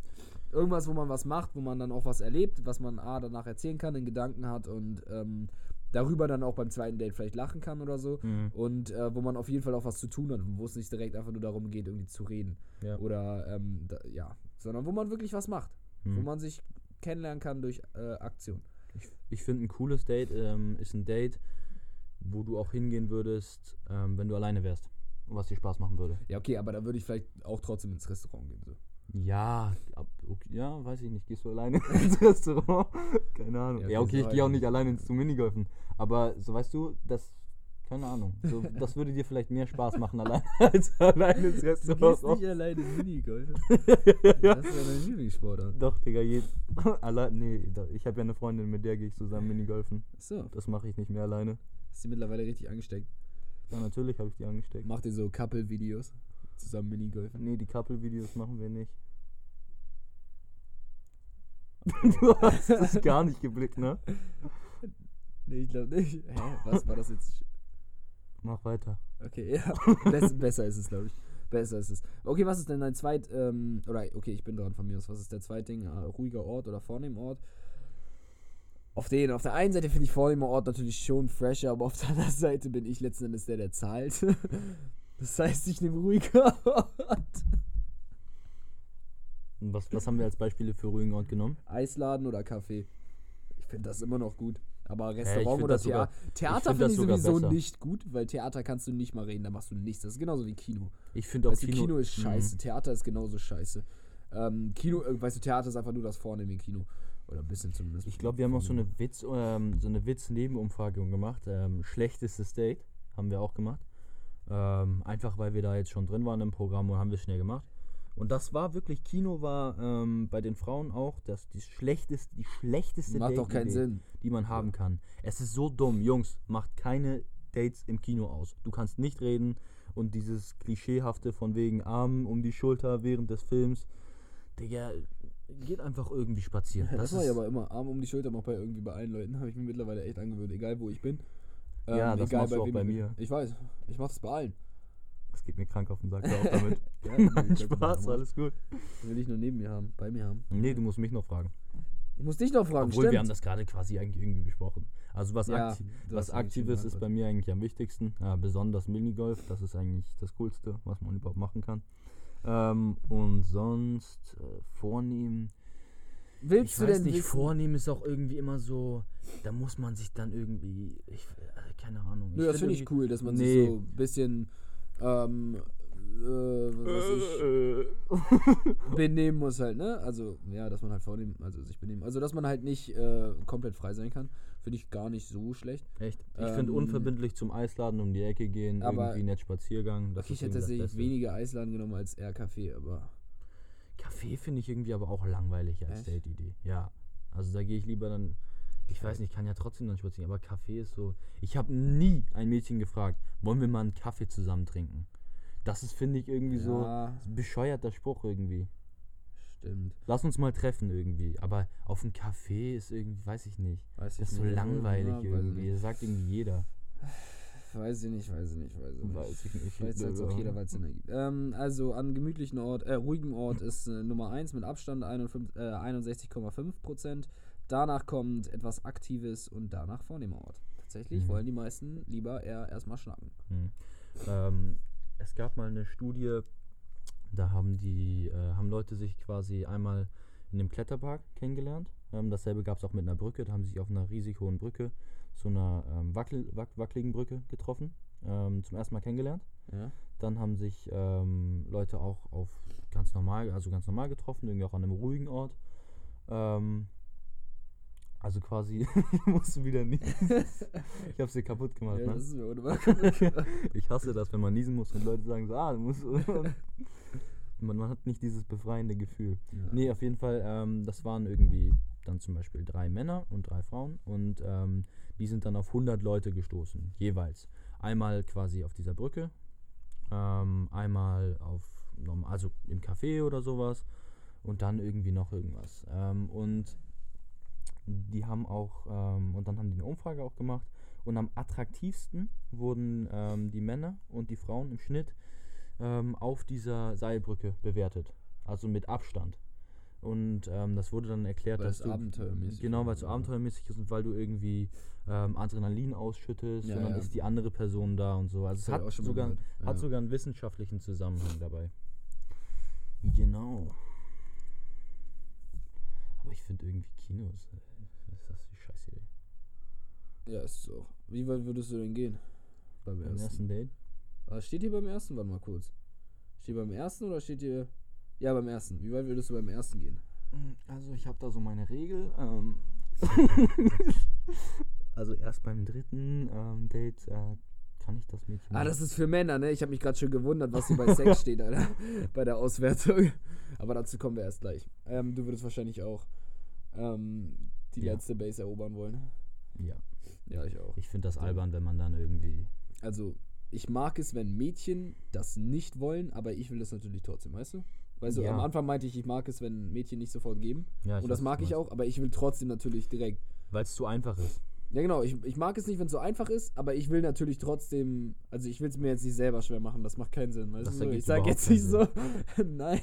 Irgendwas, wo man was macht, wo man dann auch was erlebt, was man A, danach erzählen kann, in Gedanken hat und ähm, darüber dann auch beim zweiten Date vielleicht lachen kann oder so. Mhm. Und äh, wo man auf jeden Fall auch was zu tun hat, wo es nicht direkt einfach nur darum geht, irgendwie zu reden. Ja. Oder, ähm, da, ja, sondern wo man wirklich was macht. Wo Mhm. man sich kennenlernen kann durch äh, Aktion. Ich, ich finde, ein cooles Date ähm, ist ein Date, wo du auch hingehen würdest, ähm, wenn du alleine wärst. Und was dir Spaß machen würde. Ja, okay, aber da würde ich vielleicht auch trotzdem ins Restaurant gehen. So. Ja, ab, okay, ja, weiß ich nicht. Gehst du alleine (laughs) ins Restaurant? Keine Ahnung. Ja, okay, du ich gehe auch nicht alleine ins zum Minigolfen. Aber so weißt du, das, keine Ahnung. So, das würde dir vielleicht mehr Spaß machen alleine (laughs) als alleine ins Du Restaurant. gehst nicht alleine Minigolf. ja. (laughs) Das ist ja dein Lieblingssportart. Doch, Digga, je, allein, nee, ich habe ja eine Freundin, mit der gehe ich zusammen Minigolfen. So, Das mache ich nicht mehr alleine. Ist die mittlerweile richtig angesteckt. Ja, natürlich habe ich die angesteckt. Macht ihr so Couple-Videos zusammen Minigolfen? Nee, die Couple-Videos machen wir nicht. (laughs) du hast das gar nicht geblickt, ne? Nee, ich glaube nicht. Hä? Was war das jetzt? Mach weiter. Okay, ja. Bess, besser ist es, glaube ich. Besser ist es. Okay, was ist denn dein zweit, ähm, oder okay, ich bin dran von mir aus. Was ist der Zweitding? Äh, ruhiger Ort oder vornehm Ort? Auf den, auf der einen Seite finde ich Vornehmer Ort natürlich schon fresher, aber auf der anderen Seite bin ich letzten Endes der, der zahlt. (laughs) Das heißt, ich nehme ruhiger Ort. Was, was haben wir als Beispiele für ruhigen Ort genommen? Eisladen oder Kaffee. Ich finde das immer noch gut. Aber ich Restaurant find oder das sogar- Theater. ich Theater find finde ich sowieso besser. nicht gut, weil Theater kannst du nicht mal reden, da machst du nichts. Das ist genauso wie Kino. Ich finde auch Weißt du, Kino, Kino, ist Mhm. scheiße, Theater ist genauso scheiße. Ähm, Kino, äh, weißt du, Theater ist einfach nur das Vornehmen im Kino. Oder ein bisschen zumindest. Ich glaube, wir haben auch so eine Witz, ähm, so eine Witz-Nebenumfrage gemacht. Ähm, schlechtestes Date haben wir auch gemacht. Ähm, einfach weil wir da jetzt schon drin waren im Programm und haben wir schnell gemacht. Und das war wirklich, Kino war ähm, bei den Frauen auch das die schlechteste, die schlechteste Macht doch keinen Sinn. die man haben kann. Es ist so dumm, Jungs, macht keine Dates im Kino aus. Du kannst nicht reden und dieses Klischeehafte von wegen Arm um die Schulter während des Films. Digga, geht einfach irgendwie spazieren. Ja, das, Das war ja aber immer Arm um die Schulter macht bei irgendwie bei allen Leuten. Habe ich mir mittlerweile echt angewöhnt, egal wo ich bin. Ähm, Ja, das machst du auch bei mir. Ich weiß. Ich mache das bei allen. Das geht mir krank auf den Sack, hör auf damit. (laughs) Ja, (laughs) Nein, Spaß, alles gut. Will ich nur neben mir haben, bei mir haben. Nee, du musst mich noch fragen. Ich muss dich noch fragen, Obwohl, stimmt. wir haben das gerade quasi eigentlich irgendwie besprochen. Also was, Ja, akti was Aktives ist bei mir eigentlich am wichtigsten. Ja, besonders Minigolf, das ist eigentlich das Coolste, was man überhaupt machen kann. Ähm, und sonst äh, vornehmen. Willst ich du weiß denn nicht, wissen- vornehmen ist auch irgendwie immer so, da muss man sich dann irgendwie, ich, äh, keine Ahnung. Nö, das finde ich cool, dass man sich so ein bisschen ähm, äh, was ich, (laughs) benehmen muss halt, ne? Also, ja, dass man halt vornehmen, also sich benehmen. Also, dass man halt nicht äh, komplett frei sein kann, finde ich gar nicht so schlecht. Echt? Ich Ähm, finde unverbindlich zum Eisladen um die Ecke gehen, aber- irgendwie nett Spaziergang. Das Okay, ich hätte tatsächlich weniger Eisladen genommen als eher Kaffee, aber Kaffee finde ich irgendwie aber auch langweilig als? Date-Idee. Ja. Also da gehe ich lieber dann. Ich weiß nicht, ich kann ja trotzdem dann spazieren, aber Kaffee ist so. Ich habe nie ein Mädchen gefragt, wollen wir mal einen Kaffee zusammen trinken? Das ist, finde ich, irgendwie so ja, ein bescheuerter Spruch irgendwie. Stimmt. Lass uns mal treffen irgendwie. Aber auf einen Kaffee ist irgendwie, weiß ich nicht. Weiß Das ist so langweilig Ja, irgendwie. Das sagt irgendwie jeder. Weiß ich nicht, weiß ich nicht, weiß ich nicht. Weiß ich nicht. Vielleicht sagt auch jeder, weil es Sinn ergibt. Ähm, also an gemütlichen Ort, äh, ruhigem Ort ist äh, Nummer 1 mit Abstand 51, äh, 61,5 Prozent. Danach kommt etwas Aktives und danach vornehmer Ort. Tatsächlich Mhm. wollen die meisten lieber eher erstmal schnacken. Hm. Ähm, es gab mal eine Studie, da haben die, äh, haben Leute sich quasi einmal in dem Kletterpark kennengelernt. Ähm, dasselbe gab es auch mit einer Brücke, da haben sie sich auf einer riesig hohen Brücke, so einer ähm, wackel, wack, wackeligen Brücke getroffen, ähm, zum ersten Mal kennengelernt. Ja. Dann haben sich ähm, Leute auch auf ganz normal, also ganz normal getroffen, irgendwie auch an einem ruhigen Ort. Ähm, also quasi, (laughs) musst du wieder nicht. ich hab's dir kaputt gemacht, ja, ne? das ist mir ohne (laughs) ich hasse das, wenn man niesen muss und Leute sagen so, ah, du musst. (laughs) man, man hat nicht dieses befreiende Gefühl. ja. Nee, auf jeden Fall, ähm, das waren irgendwie dann zum Beispiel drei Männer und drei Frauen und ähm, die sind dann auf 100 Leute gestoßen, jeweils. Einmal quasi auf dieser Brücke, ähm, einmal auf, also im Café oder sowas und dann irgendwie noch irgendwas. Ähm, und die haben auch, ähm, und dann haben die eine Umfrage auch gemacht und am attraktivsten wurden ähm, die Männer und die Frauen im Schnitt ähm, auf dieser Seilbrücke bewertet. Also mit Abstand. Und ähm, das wurde dann erklärt, Weil dass es du. abenteuermäßig Genau, weil es so abenteuermäßig ist und weil du irgendwie ähm, Adrenalin ausschüttest Ja, und dann ja. ist die andere Person da und so. Also es Das hab hat sogar, gehört. hat Ja. sogar einen wissenschaftlichen Zusammenhang dabei. Genau. Aber ich finde irgendwie Kinos, äh, ist das die scheiß Idee. Ja, ist auch. Wie weit würdest du denn gehen? Beim Beim ersten. ersten Date? Was steht hier beim ersten? Warte mal kurz. Steht beim ersten oder steht hier. Ja, beim ersten. Wie weit würdest du beim ersten gehen? Also ich habe da so meine Regel. Ähm (laughs) also erst beim dritten ähm, Date äh, kann ich das Mädchen. Ah, das ist für Männer, ne? Ich habe mich gerade schon gewundert, was hier bei Sex (laughs) steht, Alter. Bei der Auswertung. Aber dazu kommen wir erst gleich. Ähm, du würdest wahrscheinlich auch ähm, die Ja. letzte Base erobern wollen. Ja, Ja, ich auch. ich finde das albern, wenn man dann irgendwie. Also, ich mag es, wenn Mädchen das nicht wollen, aber ich will das natürlich trotzdem, weißt du? Weißt du, Ja. am Anfang meinte ich, ich mag es, wenn Mädchen nicht sofort geben. Ja, Und das mag ich auch, aber ich will trotzdem natürlich direkt. Weil es zu einfach ist. Ja, genau. Ich, ich mag es nicht, wenn es so einfach ist, aber ich will natürlich trotzdem. Also, ich will es mir jetzt nicht selber schwer machen. Das macht keinen Sinn. Weißt Das du? Ich sage jetzt nicht so, (laughs) nein.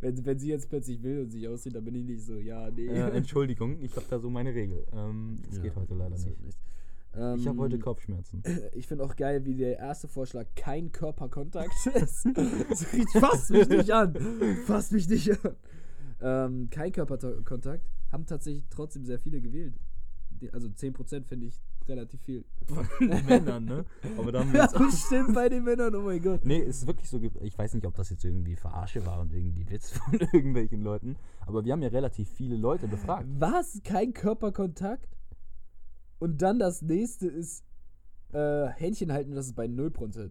wenn, wenn sie jetzt plötzlich will und sich aussieht, dann bin ich nicht so, ja, nee. Äh, (laughs) Entschuldigung, ich habe da so meine Regel. Ähm, das Ja, geht heute leider nicht. wird nichts. Ich habe heute Ähm, Kopfschmerzen. (laughs) Ich finde auch geil, wie der erste Vorschlag kein Körperkontakt ist. fass mich nicht an. Fass mich nicht an. Ähm, kein Körperkontakt haben tatsächlich trotzdem sehr viele gewählt. Die- Also 10% finde ich relativ viel. Von den Männern, ne? Aber da haben wir Ja, jetzt stimmt bei den Männern, oh mein Gott. Nee, es ist wirklich so, ich weiß nicht, ob das jetzt irgendwie Verarsche war und irgendwie Witz (laughs) von irgendwelchen Leuten, aber wir haben ja relativ viele Leute befragt. Was? Kein Körperkontakt? Und dann das nächste ist äh, Händchen halten, das ist bei 0%.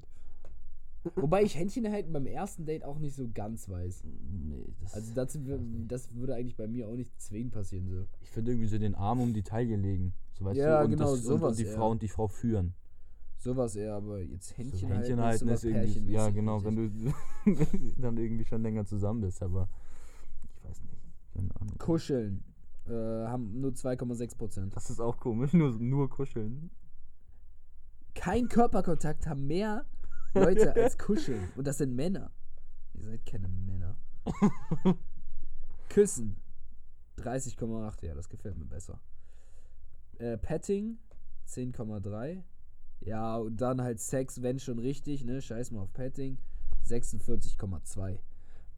(laughs) Wobei ich Händchen halten beim ersten Date auch nicht so ganz weiß. Nee, das, Also das, wür- das würde eigentlich bei mir auch nicht zwingend passieren so. ich finde irgendwie so den Arm um die Taille legen, so weißt Ja, du, und, genau, das, und, sowas und die eher. Frau und die Frau führen. Sowas eher, aber jetzt So Händchen, Händchen halten, ist irgendwie, ja genau, wenn du (laughs) dann irgendwie schon länger zusammen bist, aber ich weiß nicht, keine Ahnung. Kuscheln äh, haben nur 2,6%. Das ist auch komisch, nur, nur kuscheln. Kein Körperkontakt haben mehr Leute (laughs) als Kuscheln. Und das sind Männer. Ihr seid keine Männer. Küssen 30,8. Ja, das gefällt mir besser. Äh, Petting 10,3. Ja, und dann halt Sex, wenn schon richtig, ne? Scheiß mal auf Petting. 46,2.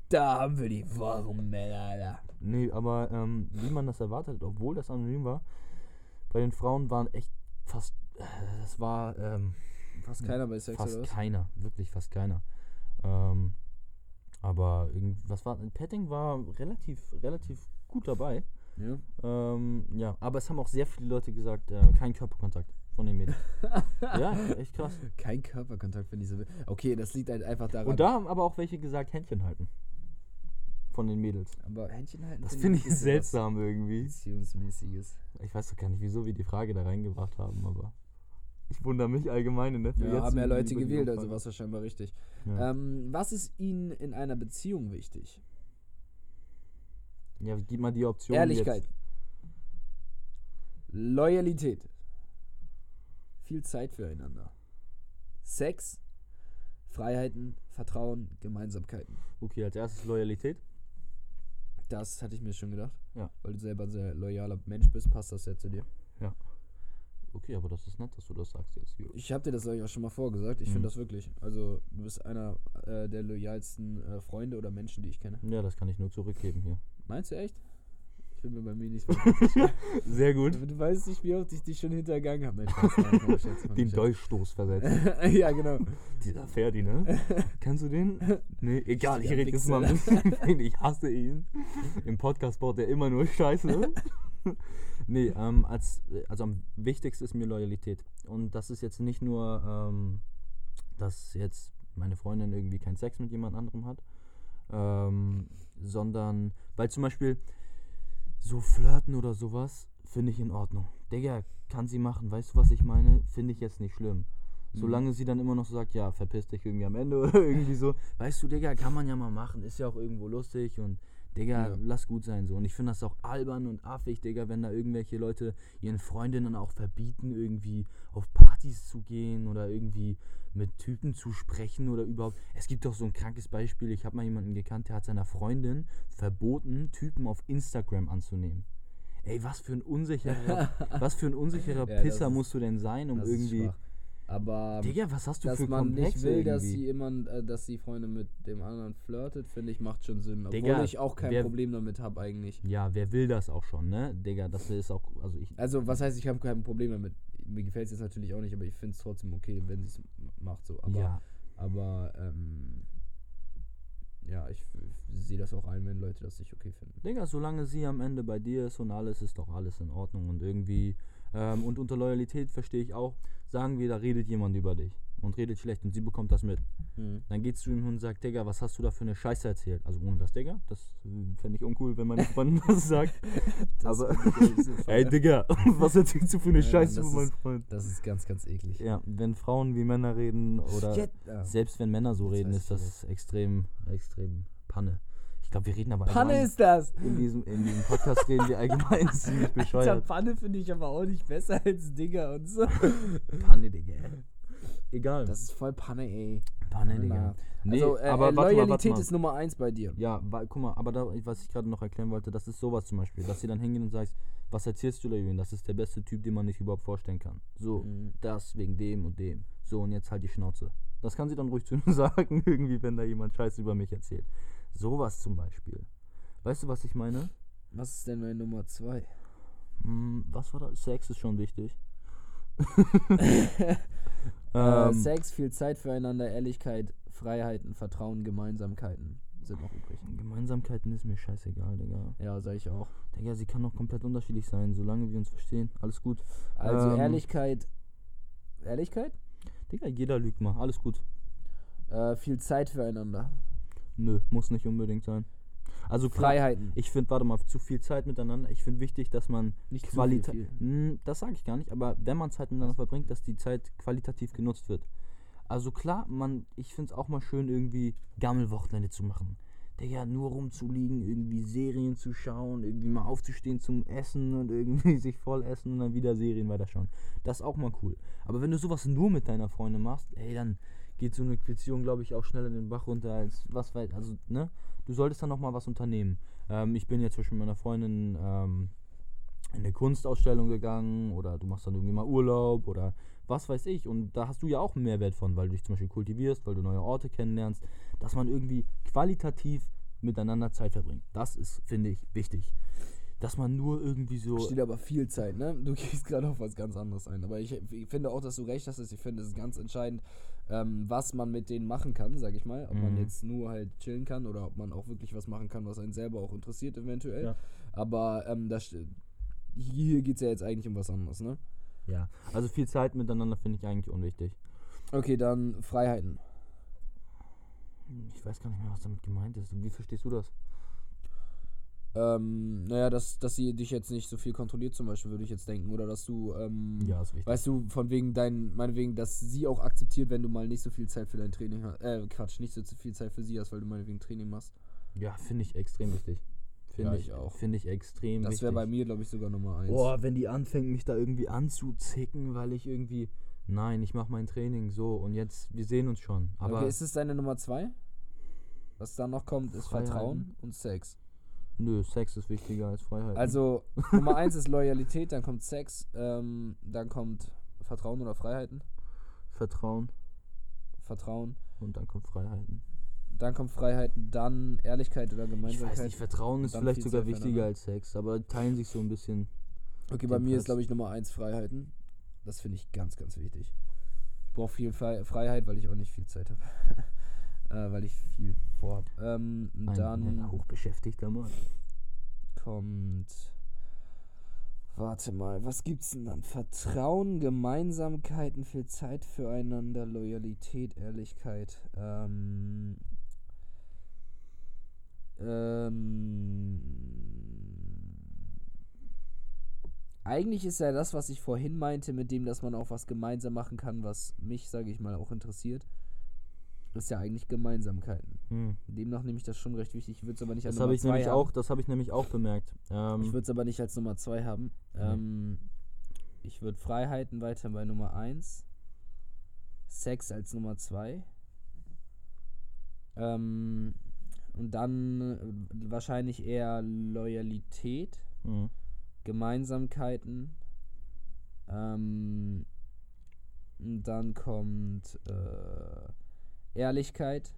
Da haben wir die wahren Männer, Alter. Nee, aber ähm, wie man das erwartet hat, obwohl das anonym war, bei den Frauen waren echt fast, äh, das war ähm, Fast keiner bei Sex fast keiner, wirklich fast keiner. Ähm, aber was war, Petting war relativ, relativ gut dabei. Ja. Ähm, ja, aber es haben auch sehr viele Leute gesagt, äh, kein Körperkontakt von den Mädchen. (laughs) ja, echt krass. Kein Körperkontakt, finde ich so. Okay, das liegt halt einfach daran. Und da haben aber auch welche gesagt, Händchen halten. Von den Mädels. aber Händchen halten. Das find finde ich seltsam irgendwie. Beziehungsmäßiges. Ich weiß doch gar nicht, wieso wir die Frage da reingebracht haben, aber ich wundere mich allgemein. Ne, für Ja, jetzt haben ja Leute gewählt, also war es ja scheinbar richtig. Ja. Ähm, was ist Ihnen in einer Beziehung wichtig? ja, gib mal die Option. Ehrlichkeit. Jetzt. Loyalität. Viel Zeit füreinander. Sex. Freiheiten, Vertrauen, Gemeinsamkeiten. Okay, als erstes Loyalität. Das hatte ich mir schon gedacht. Ja. Weil du selber ein sehr loyaler Mensch bist, passt das ja zu dir. Okay, aber das ist nett, dass du das sagst jetzt hier. Ich habe dir das euch auch schon mal vorgesagt. Ich Mhm. finde das wirklich. Also, du bist einer äh, der loyalsten äh, Freunde oder Menschen, die ich kenne. Ja, das kann ich nur zurückgeben hier. Meinst du echt? Ich bin mir bei mir nicht. (laughs) Sehr gut. Du weißt nicht, wie oft ich dich schon hintergangen habe. Den. Dolchstoß versetzt. (laughs) ja, genau. Dieser Ferdi, ne? Kennst du den? Nee, egal, ich rede jetzt mal bisschen. (laughs) Ich hasse ihn. Im Podcast baut er immer nur Scheiße. (laughs) nee, ähm, als, also am wichtigsten ist mir Loyalität. Und das ist jetzt nicht nur, ähm, dass jetzt meine Freundin irgendwie keinen Sex mit jemand anderem hat, ähm, sondern, weil zum Beispiel so flirten oder sowas, finde ich in Ordnung. Digga, kann sie machen, weißt du, was ich meine? Finde ich jetzt nicht schlimm. Solange sie dann immer noch so sagt, ja, verpiss dich irgendwie am Ende (laughs) oder irgendwie so. Weißt du, Digga, kann man ja mal machen. Ist ja auch irgendwo lustig und Digga, Ja. lass gut sein so. Und ich finde das auch albern und affig, Digga, wenn da irgendwelche Leute ihren Freundinnen auch verbieten, irgendwie auf Partys zu gehen oder irgendwie mit Typen zu sprechen oder überhaupt. Es gibt doch so ein krankes Beispiel. Ich habe mal jemanden gekannt, der hat seiner Freundin verboten, Typen auf Instagram anzunehmen. Ey, was für ein unsicherer, (laughs) was für ein unsicherer Ja, Pisser musst du denn sein, um irgendwie. schwach. Aber Digga, was hast du dass für man nicht Komplexe will, dass irgendwie? sie immer, äh, dass die Freundin mit dem anderen flirtet, finde ich, macht schon Sinn. Obwohl Digga, ich auch kein wer- Problem damit habe eigentlich. Ja, wer will das auch schon, ne? Digga, das ist auch, also ich. Also, was heißt, ich habe kein Problem damit? Mir gefällt es jetzt natürlich auch nicht, aber ich finde es trotzdem okay, wenn sie es macht so. Aber, ja, aber ähm, ja, ich, ich sehe das auch ein, wenn Leute das nicht okay finden. Digga, solange sie am Ende bei dir ist und alles, ist doch alles in Ordnung und irgendwie. Ähm, und unter Loyalität verstehe ich auch, sagen wir, da redet jemand über dich und redet schlecht und sie bekommt das mit. Dann gehst du ihm und sagst, Digga, was hast du da für eine Scheiße erzählt? Also ohne das Digga, das äh, fände ich uncool, wenn meine Freundin das sagt. Das Aber, finde ich nicht (laughs) so ey. Digga, (laughs) was erzählst du für eine Ja, Scheiße das über meinen Freund? Das ist ganz, ganz eklig. Ja, wenn Frauen wie Männer reden oder ah. selbst wenn Männer so Jetzt reden, ist das extrem, extrem Panne. Ich glaube, wir reden aber Panne ist das! in diesem, in diesem Podcast reden wir allgemein (laughs) ziemlich Alter, bescheuert. Panne finde ich aber auch nicht besser als Digger und so. (laughs) Panne, Digga. Egal. Das ist voll Panne, ey. Panne. Digga. Nee, also, äh, aber äh, warte mal, warte Loyalität mal. ist Nummer eins bei dir. Ja, weil, guck mal, aber da, was ich gerade noch erklären wollte, das ist sowas zum Beispiel, dass sie dann hingehen und sagst, was erzählst du da über ihn? Das ist der beste Typ, den man sich überhaupt vorstellen kann. So, Mhm. das wegen dem und dem. So, und jetzt halt die Schnauze. Das kann sie dann ruhig zu ihm (laughs) sagen, irgendwie, wenn da jemand Scheiße über mich erzählt. Sowas zum Beispiel. Weißt du, was ich meine? Was ist denn meine Nummer zwei? Hm, was war das? Sex ist schon wichtig. (laughs) (laughs) äh, ähm, Sex, viel Zeit füreinander, Ehrlichkeit, Freiheiten, Vertrauen, Gemeinsamkeiten sind noch übrig. Gemeinsamkeiten ist mir scheißegal, Digga. Ja, sag ich auch. Digga, sie kann doch komplett unterschiedlich sein, solange wir uns verstehen. Alles gut. Also Ähm. Ehrlichkeit. Ehrlichkeit? Digga, jeder lügt mal. Alles gut. Äh, viel Zeit füreinander. Nö, muss nicht unbedingt sein. Also klar, Freiheiten. ich finde, warte mal, zu viel Zeit miteinander. Ich finde wichtig, dass man Nicht viel. Hm, Das sage ich gar nicht, aber wenn man Zeit miteinander verbringt, dass die Zeit qualitativ genutzt wird. Also klar, man, ich finde es auch mal schön, irgendwie Gammelwochenende zu machen. Digga, nur rumzuliegen, irgendwie Serien zu schauen, irgendwie mal aufzustehen zum Essen und irgendwie (laughs) sich voll essen und dann wieder Serien weiterschauen. Das ist auch mal cool. Aber wenn du sowas nur mit deiner Freundin machst, ey, dann geht so eine Beziehung, glaube ich, auch schneller den Bach runter als was weiß, also, ne? Du solltest dann noch mal was unternehmen. Ähm, ich bin jetzt zum Beispiel mit meiner Freundin ähm, in eine Kunstausstellung gegangen oder du machst dann irgendwie mal Urlaub oder was weiß ich. Und da hast du ja auch einen Mehrwert von, weil du dich zum Beispiel kultivierst, weil du neue Orte kennenlernst, dass man irgendwie qualitativ miteinander Zeit verbringt. Das ist, finde ich, wichtig. Dass man nur irgendwie so. Steht aber viel Zeit, ne? Du gehst gerade auf was ganz anderes ein. Aber ich, ich finde auch, dass du recht hast. Ich finde, es ist ganz entscheidend, ähm, was man mit denen machen kann, sag ich mal. Ob man Mhm. jetzt nur halt chillen kann oder ob man auch wirklich was machen kann, was einen selber auch interessiert, eventuell. Ja. Aber ähm, das, hier geht es ja jetzt eigentlich um was anderes, ne? Ja, also viel Zeit miteinander finde ich eigentlich unwichtig. Okay, dann Freiheiten. Ich weiß gar nicht mehr, was damit gemeint ist. Wie verstehst du das? Ähm, naja, dass, dass sie dich jetzt nicht so viel kontrolliert, zum Beispiel, würde ich jetzt denken. Oder dass du, ähm, Ja, ist wichtig. weißt du, von wegen dein, meinetwegen, dass sie auch akzeptiert, wenn du mal nicht so viel Zeit für dein Training hast. Äh, Quatsch, nicht so viel Zeit für sie hast, weil du meinetwegen Training machst. Ja, finde ich extrem wichtig. Finde Ja, ich, ich auch. Finde ich extrem Das wäre bei mir, glaube ich, sogar Nummer eins. Boah, wenn die anfängt, mich da irgendwie anzuzicken, weil ich irgendwie. Nein, ich mache mein Training so und jetzt, wir sehen uns schon. Aber okay, ist es deine Nummer zwei? Was dann noch kommt, ist Freiheiten. Vertrauen und Sex. Nö, Sex ist wichtiger als Freiheit. Also, Nummer eins ist Loyalität, dann kommt Sex, ähm, dann kommt Vertrauen oder Freiheiten. Vertrauen Vertrauen. und dann kommt Freiheiten. Dann kommt Freiheiten, dann Ehrlichkeit oder Ich Gemeinsamkeit. weiß nicht, Vertrauen ist vielleicht viel sogar wichtiger als Sex, aber teilen sich so ein bisschen. Okay, bei mir ist, Preis. glaube ich, Nummer eins Freiheiten. Das finde ich ganz, ganz wichtig. Ich brauche viel Fre Freiheit, weil ich auch nicht viel Zeit habe. (laughs) äh, weil ich viel vorhab. Ähm, Ein dann äh, hochbeschäftigter Mann. kommt. Warte mal, was gibt's denn dann? Vertrauen, Gemeinsamkeiten, viel Zeit füreinander, Loyalität, Ehrlichkeit. Ähm. Ähm. Eigentlich ist ja das, was ich vorhin meinte, mit dem, dass man auch was gemeinsam machen kann, was mich, sage ich mal, auch interessiert, ist ja eigentlich Gemeinsamkeiten. Hm. Demnach nehme ich das schon recht wichtig. Ich würde es aber nicht Das als habe Nummer ich zwei nämlich haben. auch, das habe ich nämlich auch bemerkt. Ähm, Ich würde es aber nicht als Nummer 2 haben. Ähm, ich würde Freiheiten weiter bei Nummer 1. Sex als Nummer 2. Ähm, und dann äh, wahrscheinlich eher Loyalität, hm. Gemeinsamkeiten. Ähm, und dann kommt äh, Ehrlichkeit.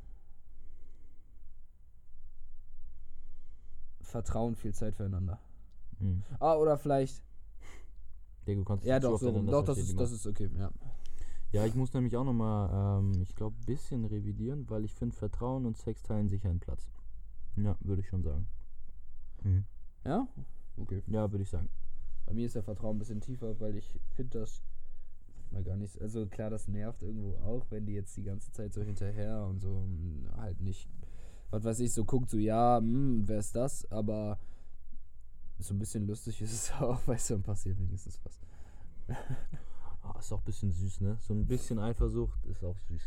Vertrauen, viel Zeit füreinander. Hm. Ah, oder vielleicht Digga, du kannst Ja, doch, so Doch, das ist, das ist okay, ja. Ja, ich muss nämlich auch nochmal, ähm, ich glaube, ein bisschen revidieren, weil ich finde, Vertrauen und Sex teilen sich einen Platz. Ja, würde ich schon sagen. Mhm. Ja? Okay. Ja, würde ich sagen. Bei mir ist der Vertrauen ein bisschen tiefer, weil ich finde das mal gar nicht. Also klar, das nervt irgendwo auch, wenn die jetzt die ganze Zeit so hinterher und so mm, halt nicht, was weiß ich, so guckt, so ja, hm, wer ist das? Aber so ein bisschen lustig (laughs) ist es auch, du, dann passiert wenigstens was. Ah, ist auch ein bisschen süß, ne? So ein bisschen Eifersucht ist auch süß.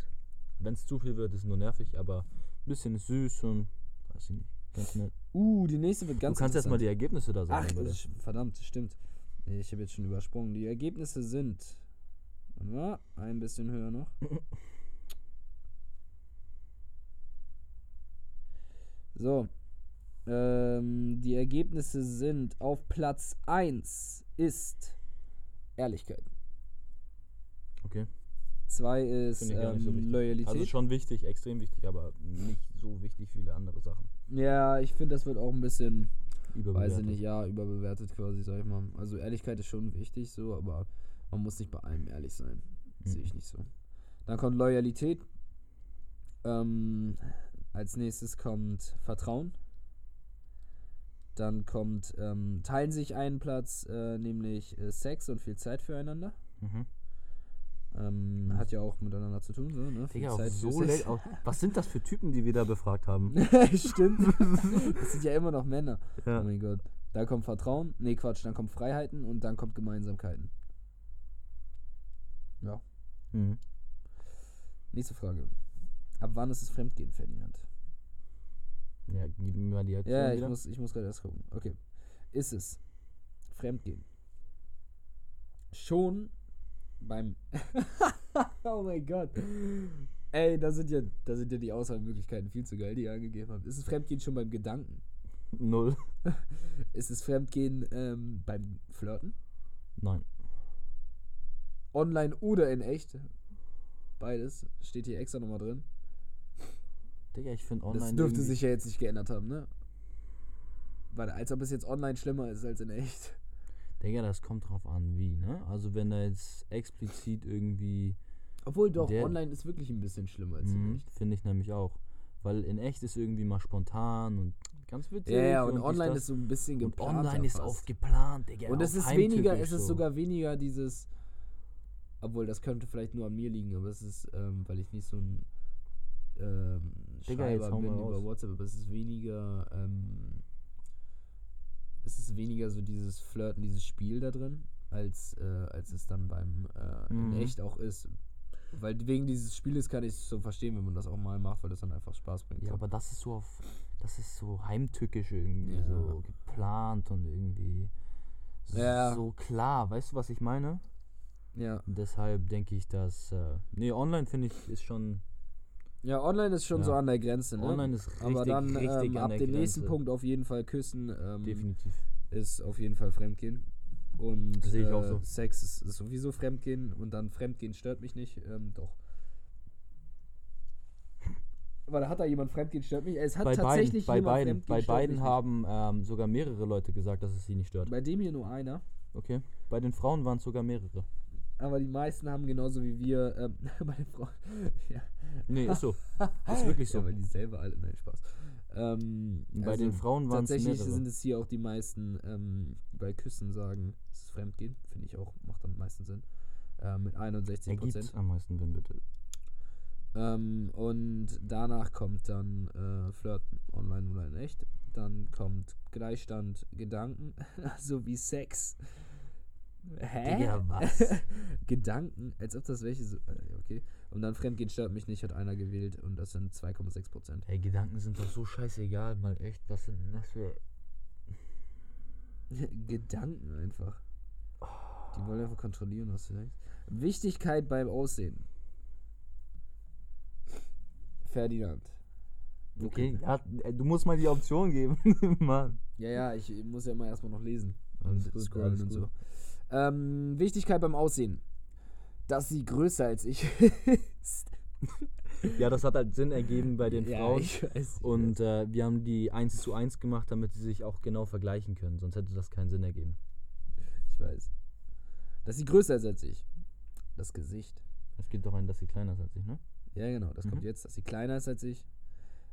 Wenn es zu viel wird, ist nur nervig, aber ein bisschen ist süß und weiß ich nicht. Ganz nett. Uh, die nächste wird ganz du kannst erstmal interessant. die Ergebnisse da Ach, sagen. bitte. das ist- verdammt, stimmt. Ich habe jetzt schon übersprungen. Die Ergebnisse sind. Warte mal, ein bisschen höher noch. So. Ähm, die Ergebnisse sind auf Platz 1 ist Ehrlichkeit. Okay. 2 ist so ähm, wichtig. Loyalität. Also schon wichtig, extrem wichtig, aber nicht so wichtig wie viele andere Sachen. ja, ich finde, das wird auch ein bisschen Überbewertet. Weiß ich nicht, ja, überbewertet quasi, sag ich mal. Also Ehrlichkeit ist schon wichtig, so, aber man muss nicht bei allem ehrlich sein. Mhm. Sehe ich nicht so. Dann kommt Loyalität. Ähm, als nächstes kommt Vertrauen. Dann kommt, ähm, teilen sich einen Platz, äh, nämlich äh, Sex und viel Zeit füreinander. Mhm. Ähm, hat ja auch miteinander zu tun, so, ne? Viel Digga, auch so. Auch, was sind das für Typen, die wir da befragt haben? (laughs) Stimmt. (laughs) das sind ja immer noch Männer. Oh ja. mein Gott. Da kommt Vertrauen. Nee, Quatsch, dann kommt Freiheiten und dann kommt Gemeinsamkeiten. Ja. Mhm. Nächste Frage. Ab wann ist es Fremdgehen, Ferdinand? ja, gib mir mal die Aktion Ja, ich wieder. muss, ich muss gerade erst gucken. Okay. Ist es Fremdgehen? Schon beim. (laughs) oh mein Gott. Ey, da sind ja, da sind ja die Auswahlmöglichkeiten viel zu geil, die ihr angegeben habt. Ist es Fremdgehen schon beim Gedanken? Null. (laughs) Ist es Fremdgehen ähm, beim Flirten? Nein. Online oder in echt? Beides. Steht hier extra nochmal drin. Digga, ich finde online. das dürfte sich ja jetzt nicht geändert haben, ne? Warte, als ob es jetzt online schlimmer ist als in echt. Digga, das kommt drauf an, wie, ne? Also, wenn da jetzt explizit irgendwie. Obwohl doch, online ist wirklich ein bisschen schlimmer als in Mhm, echt. Finde ich nämlich auch. Weil in echt ist irgendwie mal spontan und ganz witzig. Ja, ja, und dies, online ist so ein bisschen Und geplant. online ist auch geplant, Digga. Und es ist weniger, es ist so. sogar weniger dieses. Obwohl, das könnte vielleicht nur an mir liegen, aber es ist, ähm, weil ich nicht so ein ähm, Digga, Schreiber bin über raus. WhatsApp, aber es ist weniger, ähm, es ist weniger so dieses Flirten, dieses Spiel da drin, als, äh, als es dann beim äh, in Mhm. echt auch ist. Weil wegen dieses Spieles kann ich es so verstehen, wenn man das auch mal macht, weil das dann einfach Spaß bringt. Ja, so. aber das ist so auf. Das ist so heimtückisch irgendwie, Ja. so geplant und irgendwie. So, Ja. so klar, weißt du, was ich meine? Ja. Deshalb denke ich, dass. Äh, nee, online finde ich ist schon. ja, online ist schon Ja. so an der Grenze, ne? Online ist richtig, aber dann richtig ähm, ab dem nächsten. Punkt auf jeden Fall küssen. Ähm, Definitiv. ist auf jeden Fall Fremdgehen. Und äh, so. Sex ist, ist sowieso Fremdgehen und dann Fremdgehen stört mich nicht. Ähm, doch. Warte, hat da jemand Fremdgehen stört mich? Es hat bei beiden, tatsächlich bei jemand beiden, Fremdgehen bei beiden haben ähm, sogar mehrere Leute gesagt, dass es sie nicht stört. Bei dem hier nur einer. Okay. Bei den Frauen waren es sogar mehrere. Aber die meisten haben genauso wie wir. Ähm, bei den Frauen. ja. Nee, ist so. (laughs) ist wirklich so. Ja, weil die selber alle. Nein, Spaß. Ähm, Bei also den Frauen waren es Tatsächlich mehrere. sind es hier auch die meisten, ähm, die bei Küssen sagen, es ist Fremdgehen. Finde ich auch, macht am meisten Sinn. Äh, mit 61 Ergibt Prozent. am meisten Sinn, bitte. Ähm, und danach kommt dann äh, Flirten, online oder in echt. Dann kommt Gleichstand Gedanken, (laughs) sowie Sex. Hä? Digga, was? (laughs) Gedanken, als ob das welche so. Äh, okay. Und dann Fremdgehen stört mich nicht, hat einer gewählt und das sind 2,6 Prozent. Ey, Gedanken sind doch so scheißegal, mal echt. Was sind denn das für. (laughs) Gedanken einfach. Die wollen einfach kontrollieren, was du denkst. Wichtigkeit beim Aussehen. Ferdinand. Okay, ja, äh, du musst mal die Option geben, (laughs) Mann. Ja, ja, ich muss ja immer erstmal noch lesen. Alles und gut, scrollen und gut. Ähm, Wichtigkeit beim Aussehen. Dass sie größer als ich ist. Ja, das hat halt Sinn ergeben bei den ja, Frauen. Weiß, Und äh, wir haben die 1 zu 1 gemacht, damit sie sich auch genau vergleichen können. Sonst hätte das keinen Sinn ergeben. ich weiß. Dass sie größer ist als ich. Das Gesicht. Es gibt doch einen, dass sie kleiner ist als ich, ne? Ja, genau, das kommt Mhm. jetzt, dass sie kleiner ist als ich.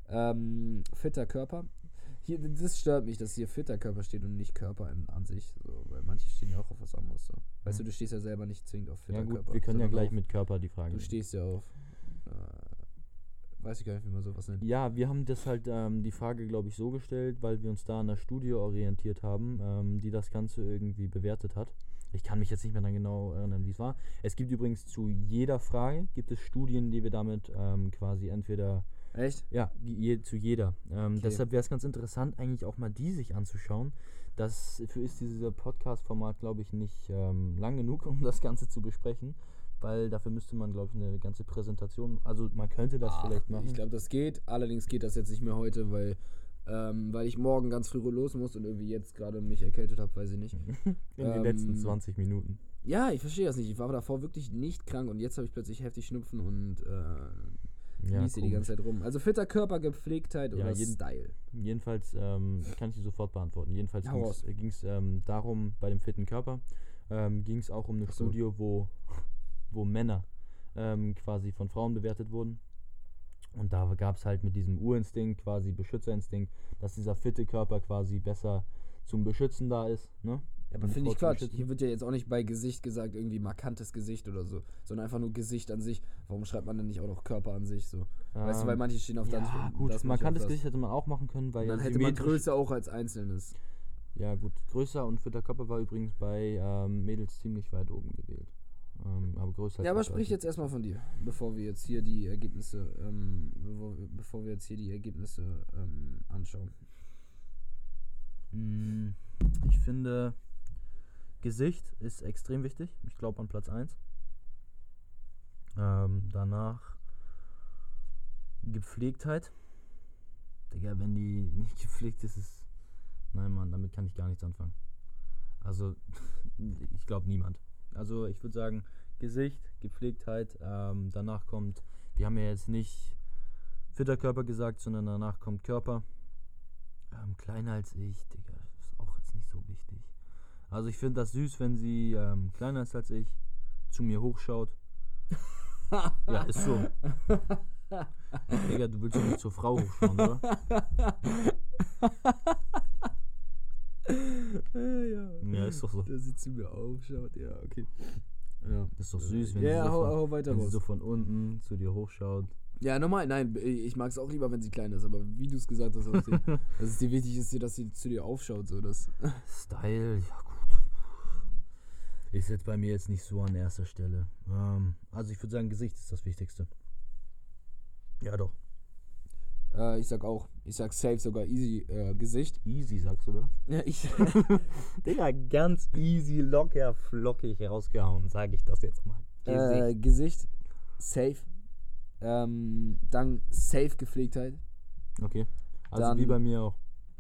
Ähm, fitter Körper. Hier, das stört mich, dass hier fitter Körper steht und nicht Körper in, an sich. So, weil manche stehen ja auch auf was anderes. So. Weißt Mhm. du, du stehst ja selber nicht zwingend auf fitter Ja gut, Körper. wir können ja gleich mit Körper die Frage Du nehmen. stehst ja auf. Äh, weiß ich gar nicht, wie man sowas nennt. Ja, wir haben das halt ähm, die Frage, glaube ich, so gestellt, weil wir uns da an der Studie orientiert haben, ähm, die das Ganze irgendwie bewertet hat. Ich kann mich jetzt nicht mehr dann genau erinnern, wie es war. Es gibt übrigens zu jeder Frage, gibt es Studien, die wir damit ähm, quasi entweder Echt? Ja, je, zu jeder. Ähm, Okay. Deshalb wäre es ganz interessant, eigentlich auch mal die sich anzuschauen. Dafür ist dieser Podcast-Format, glaube ich, nicht ähm, lang genug, (laughs) um das Ganze zu besprechen. Weil dafür müsste man, glaube ich, eine ganze Präsentation. Also man könnte das Ach, vielleicht machen. Ich glaube, das geht. Allerdings geht das jetzt nicht mehr heute, weil, ähm, weil ich morgen ganz früh los muss und irgendwie jetzt gerade mich erkältet habe, weiß ich nicht. (laughs) In den letzten ähm, 20 Minuten. Ja, ich verstehe das nicht. Ich war davor wirklich nicht krank und jetzt habe ich plötzlich heftig Schnupfen und äh, Ja, lies hier die ganze Zeit rum. Also fitter Körper, Gepflegtheit Ja, oder jeden- Style. Jedenfalls kann ich die sofort beantworten. Jedenfalls Hau ging es ähm, darum, bei dem fitten Körper ähm, ging es auch um eine Ach so. Studie, wo, wo Männer ähm, quasi von Frauen bewertet wurden. Und da gab es halt mit diesem Urinstinkt, quasi Beschützerinstinkt, dass dieser fitte Körper quasi besser zum Beschützen da ist. Ne? Ja, aber finde ich Quatsch. Hier wird ja jetzt auch nicht bei Gesicht gesagt, irgendwie markantes Gesicht oder so, sondern einfach nur Gesicht an sich. Warum schreibt man denn nicht auch noch Körper an sich so? weißt du, weil Ähm, manche stehen auf das. ja, gut, das, das Gesicht hätte man auch machen können, weil Und dann ja hätte man Größe auch als Einzelnes. Ja, gut. Größer und fitter Körper war übrigens bei ähm, Mädels ziemlich weit oben gewählt. Ähm, aber größer als Ja, aber sprich jetzt erstmal von dir, bevor wir jetzt hier die Ergebnisse, ähm, bevor, bevor wir jetzt hier die Ergebnisse ähm, anschauen. Mm, Ich finde, Gesicht ist extrem wichtig. Ich glaube an Platz 1. Ähm, danach Gepflegtheit. Digga, wenn die nicht (laughs) gepflegt ist, ist. Nein, Mann, damit kann ich gar nichts anfangen. Also, (laughs) ich glaube niemand. Also, ich würde sagen, Gesicht, Gepflegtheit. Ähm, danach kommt, wir haben ja jetzt nicht fitter Körper gesagt, sondern danach kommt Körper. Ähm, kleiner als ich, Digga, ist auch jetzt nicht so wichtig. Also ich finde das süß, wenn sie ähm, kleiner ist als ich, zu mir hochschaut. (laughs) Ja, ist so. Digga, du willst doch nicht zur Frau hochschauen, oder? (laughs) ja, Ja, ist doch so. Dass sie zu mir aufschaut, ja, okay. Ja, Das ist doch süß, wenn ja, sie, so hau, von, hau weiter wenn sie so von unten zu dir hochschaut. Ja, normal, nein, ich mag es auch lieber, wenn sie klein ist, aber wie du es gesagt hast, (laughs) dass es dir wichtig ist, dass sie zu dir aufschaut, so das. Style, ja gut. Ist jetzt bei mir jetzt nicht so an erster Stelle. Ähm, also ich würde sagen, Gesicht ist das Wichtigste. Ja doch. Äh, ich sag auch, ich sag safe sogar easy äh, Gesicht. Easy, sagst du das? (laughs) Ja, ich. (laughs) Digga, ganz easy, locker, flockig rausgehauen, sage ich das jetzt mal. Äh, Gesicht, safe. Ähm, dann safe Gepflegtheit. okay. Also dann- wie bei mir auch.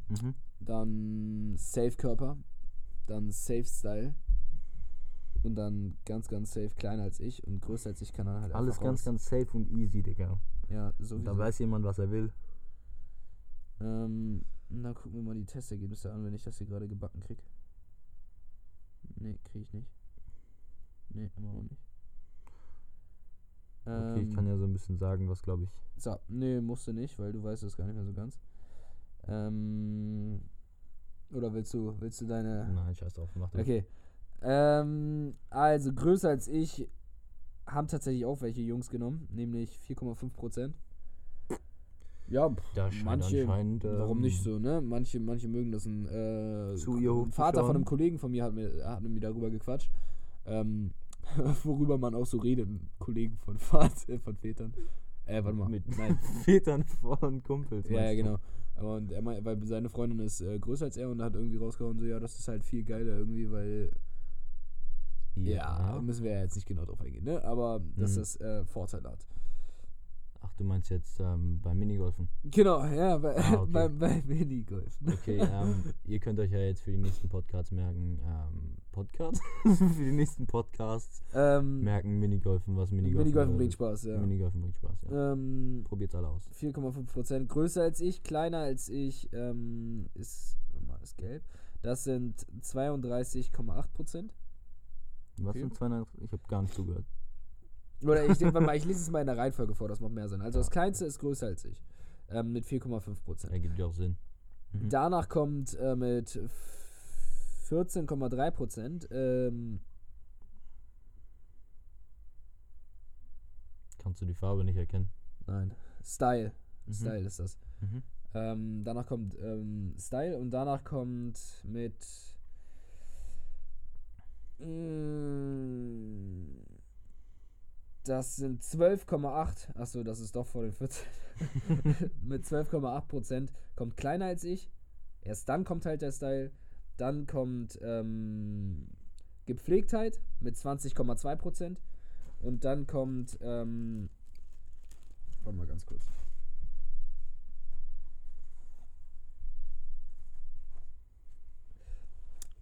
Mhm. Dann safe Körper. Dann safe Style. Und dann ganz, ganz safe kleiner als ich und größer als ich kann dann halt Alles ganz, raus. ganz safe und easy, Digga. Ja, sowieso. Da weiß jemand, was er will. Ähm, na, gucken wir mal die Testergebnisse an, wenn ich das hier gerade gebacken krieg. Nee, krieg ich nicht. Nee, immer noch nicht. Okay, ich Ähm, kann ja so ein bisschen sagen, was glaube ich. So, nee, musst du nicht, weil du weißt es gar nicht mehr so ganz. Ähm, oder willst du, willst du deine. Nein, scheiß drauf, mach das. Okay. Ähm, also größer als ich haben tatsächlich auch welche Jungs genommen, nämlich 4,5%. Ja, pff, manche, anscheinend, warum ähm, nicht so, ne? Manche, manche mögen das. Ein, äh, Zu ihr ein Vater von einem Kollegen von mir hat mir, hat mir darüber gequatscht. Ähm, (laughs) worüber man auch so redet, Kollegen von, Vat, äh, von Vätern. Äh, warte mal. Mit Nein. (laughs) Vätern von Kumpels. Ja, ja, genau. Und er meint, weil seine Freundin ist äh, größer als er und hat irgendwie rausgehauen, so, ja, das ist halt viel geiler irgendwie, weil, ja, müssen wir ja jetzt nicht genau drauf eingehen, ne? Aber dass Mhm. das äh, Vorteile hat. Ach, du meinst jetzt ähm, beim Minigolfen. Genau, ja, bei, Ah, okay. (laughs) bei, bei Minigolf. Okay, ähm, ihr könnt euch ja jetzt für die nächsten Podcasts merken, ähm, Podcast? (laughs) für die nächsten Podcasts Ähm, merken Minigolfen, was Minigolfen Minigolfen bringt. Spaß, ja. Minigolfen bringt Spaß, ja. Ähm, Probiert's alle aus. 4,5%. Größer als ich, kleiner als ich, ähm, ist, mal, ist gelb. Das sind 32,8%. Was sind 200? Ich habe gar nicht zugehört. Oder ich, (laughs) warte mal, ich lese es mal in der Reihenfolge vor, das macht mehr Sinn. Also das kleinste ist größer als ich. Ähm, mit 4,5%. Ergibt ja auch Sinn. Mhm. Danach kommt äh, mit 14,3%. Ähm, Kannst du die Farbe nicht erkennen? nein, Style. Mhm. Style ist das. Mhm. Ähm, danach kommt ähm, Style und danach kommt mit. Mm, Das sind 12,8. Achso, das ist doch vor den 14. (laughs) Mit 12,8 Prozent kommt kleiner als ich. Erst dann kommt halt der Style. Dann kommt ähm, Gepflegtheit mit 20,2 Prozent. Und dann kommt. Ähm, warte mal ganz kurz.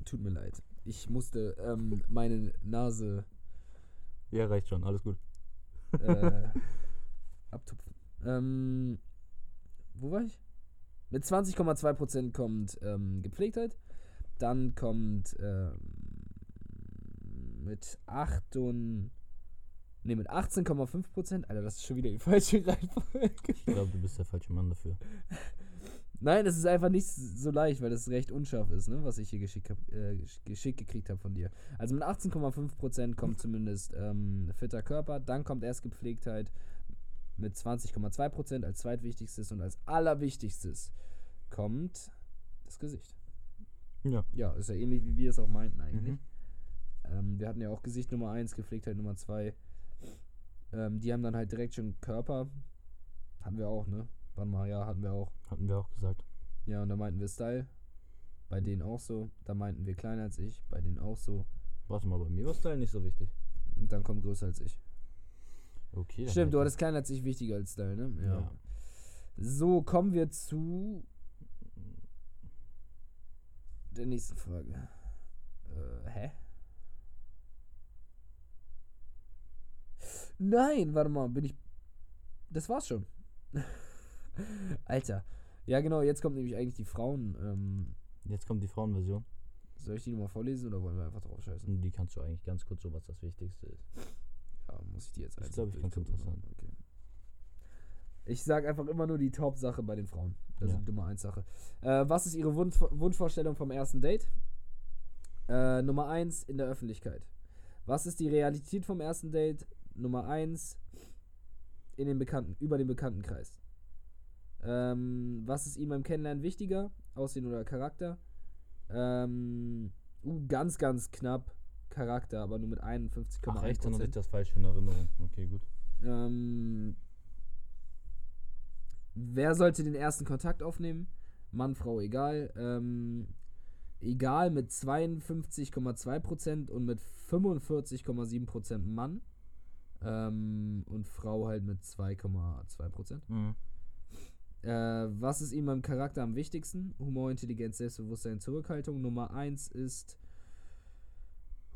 Tut mir leid. Ich musste ähm, meine Nase Ja, reicht schon, alles gut. äh, (laughs) abtupfen. Ähm, wo war ich? Mit 20,2% kommt ähm, Gepflegtheit. Dann kommt ähm, mit 8 und. Ne, mit 18,5%. Alter, das ist schon wieder die falsche Reihenfolge. Ich glaube, du bist der falsche Mann dafür. (laughs) Nein, es ist einfach nicht so leicht, weil das recht unscharf ist, ne, was ich hier geschickt, hab, äh, gesch- geschickt gekriegt habe von dir. Also mit 18,5% kommt zumindest ähm, fitter Körper, dann kommt erst Gepflegtheit mit 20,2% als zweitwichtigstes und als allerwichtigstes kommt das Gesicht. Ja. Ja, ist ja ähnlich, wie wir es auch meinten eigentlich. Mhm. Ähm, wir hatten ja auch Gesicht Nummer 1, Gepflegtheit Nummer 2. Ähm, die haben dann halt direkt schon Körper. Hatten wir auch, ne? Wann mal, ja, hatten wir auch. Hatten wir auch gesagt. Ja, und da meinten wir Style. Bei denen auch so. Da meinten wir kleiner als ich. Bei denen auch so. Warte mal, bei mir war Style nicht so wichtig. Und dann kommt größer als ich. Okay. Stimmt, du hattest kleiner als ich wichtiger als Style, ne? das. Ja. So, kommen wir zu der nächsten Frage. Äh, hä? Nein, warte mal, bin ich. Das war's schon. (laughs) Alter. Ja, genau, jetzt kommt nämlich eigentlich die Frauen. Ähm, Jetzt kommt die Frauenversion. soll ich die nochmal vorlesen oder wollen wir einfach drauf scheißen? Die kannst du eigentlich ganz kurz so, was das Wichtigste ist. Ja, muss ich die jetzt Das einzeln glaub ich ganz durchgucken? interessant. Okay. Ich sag einfach immer nur die Top-Sache bei den Frauen. Also Ja. die Nummer 1 Sache. Äh, was ist Ihre Wunsch Wunschvorstellung vom ersten Date? Äh, Nummer 1 in der Öffentlichkeit. Was ist die Realität vom ersten Date? Nummer 1 in den Bekannten, über den Bekanntenkreis. Ähm, was ist ihm beim Kennenlernen wichtiger? Aussehen oder Charakter? Ähm, uh, ganz, ganz knapp Charakter, aber nur mit 51,1%. Ach echt, dann hatte ich das falsch in Erinnerung. Okay, gut. Ähm, wer sollte den ersten Kontakt aufnehmen? Mann, Frau, egal. Ähm, egal mit 52,2% und mit 45,7% Mann. Ähm, und Frau halt mit 2,2%. Mhm. Äh, was ist ihm beim Charakter am wichtigsten? Humor, Intelligenz, Selbstbewusstsein, Zurückhaltung. Nummer 1 ist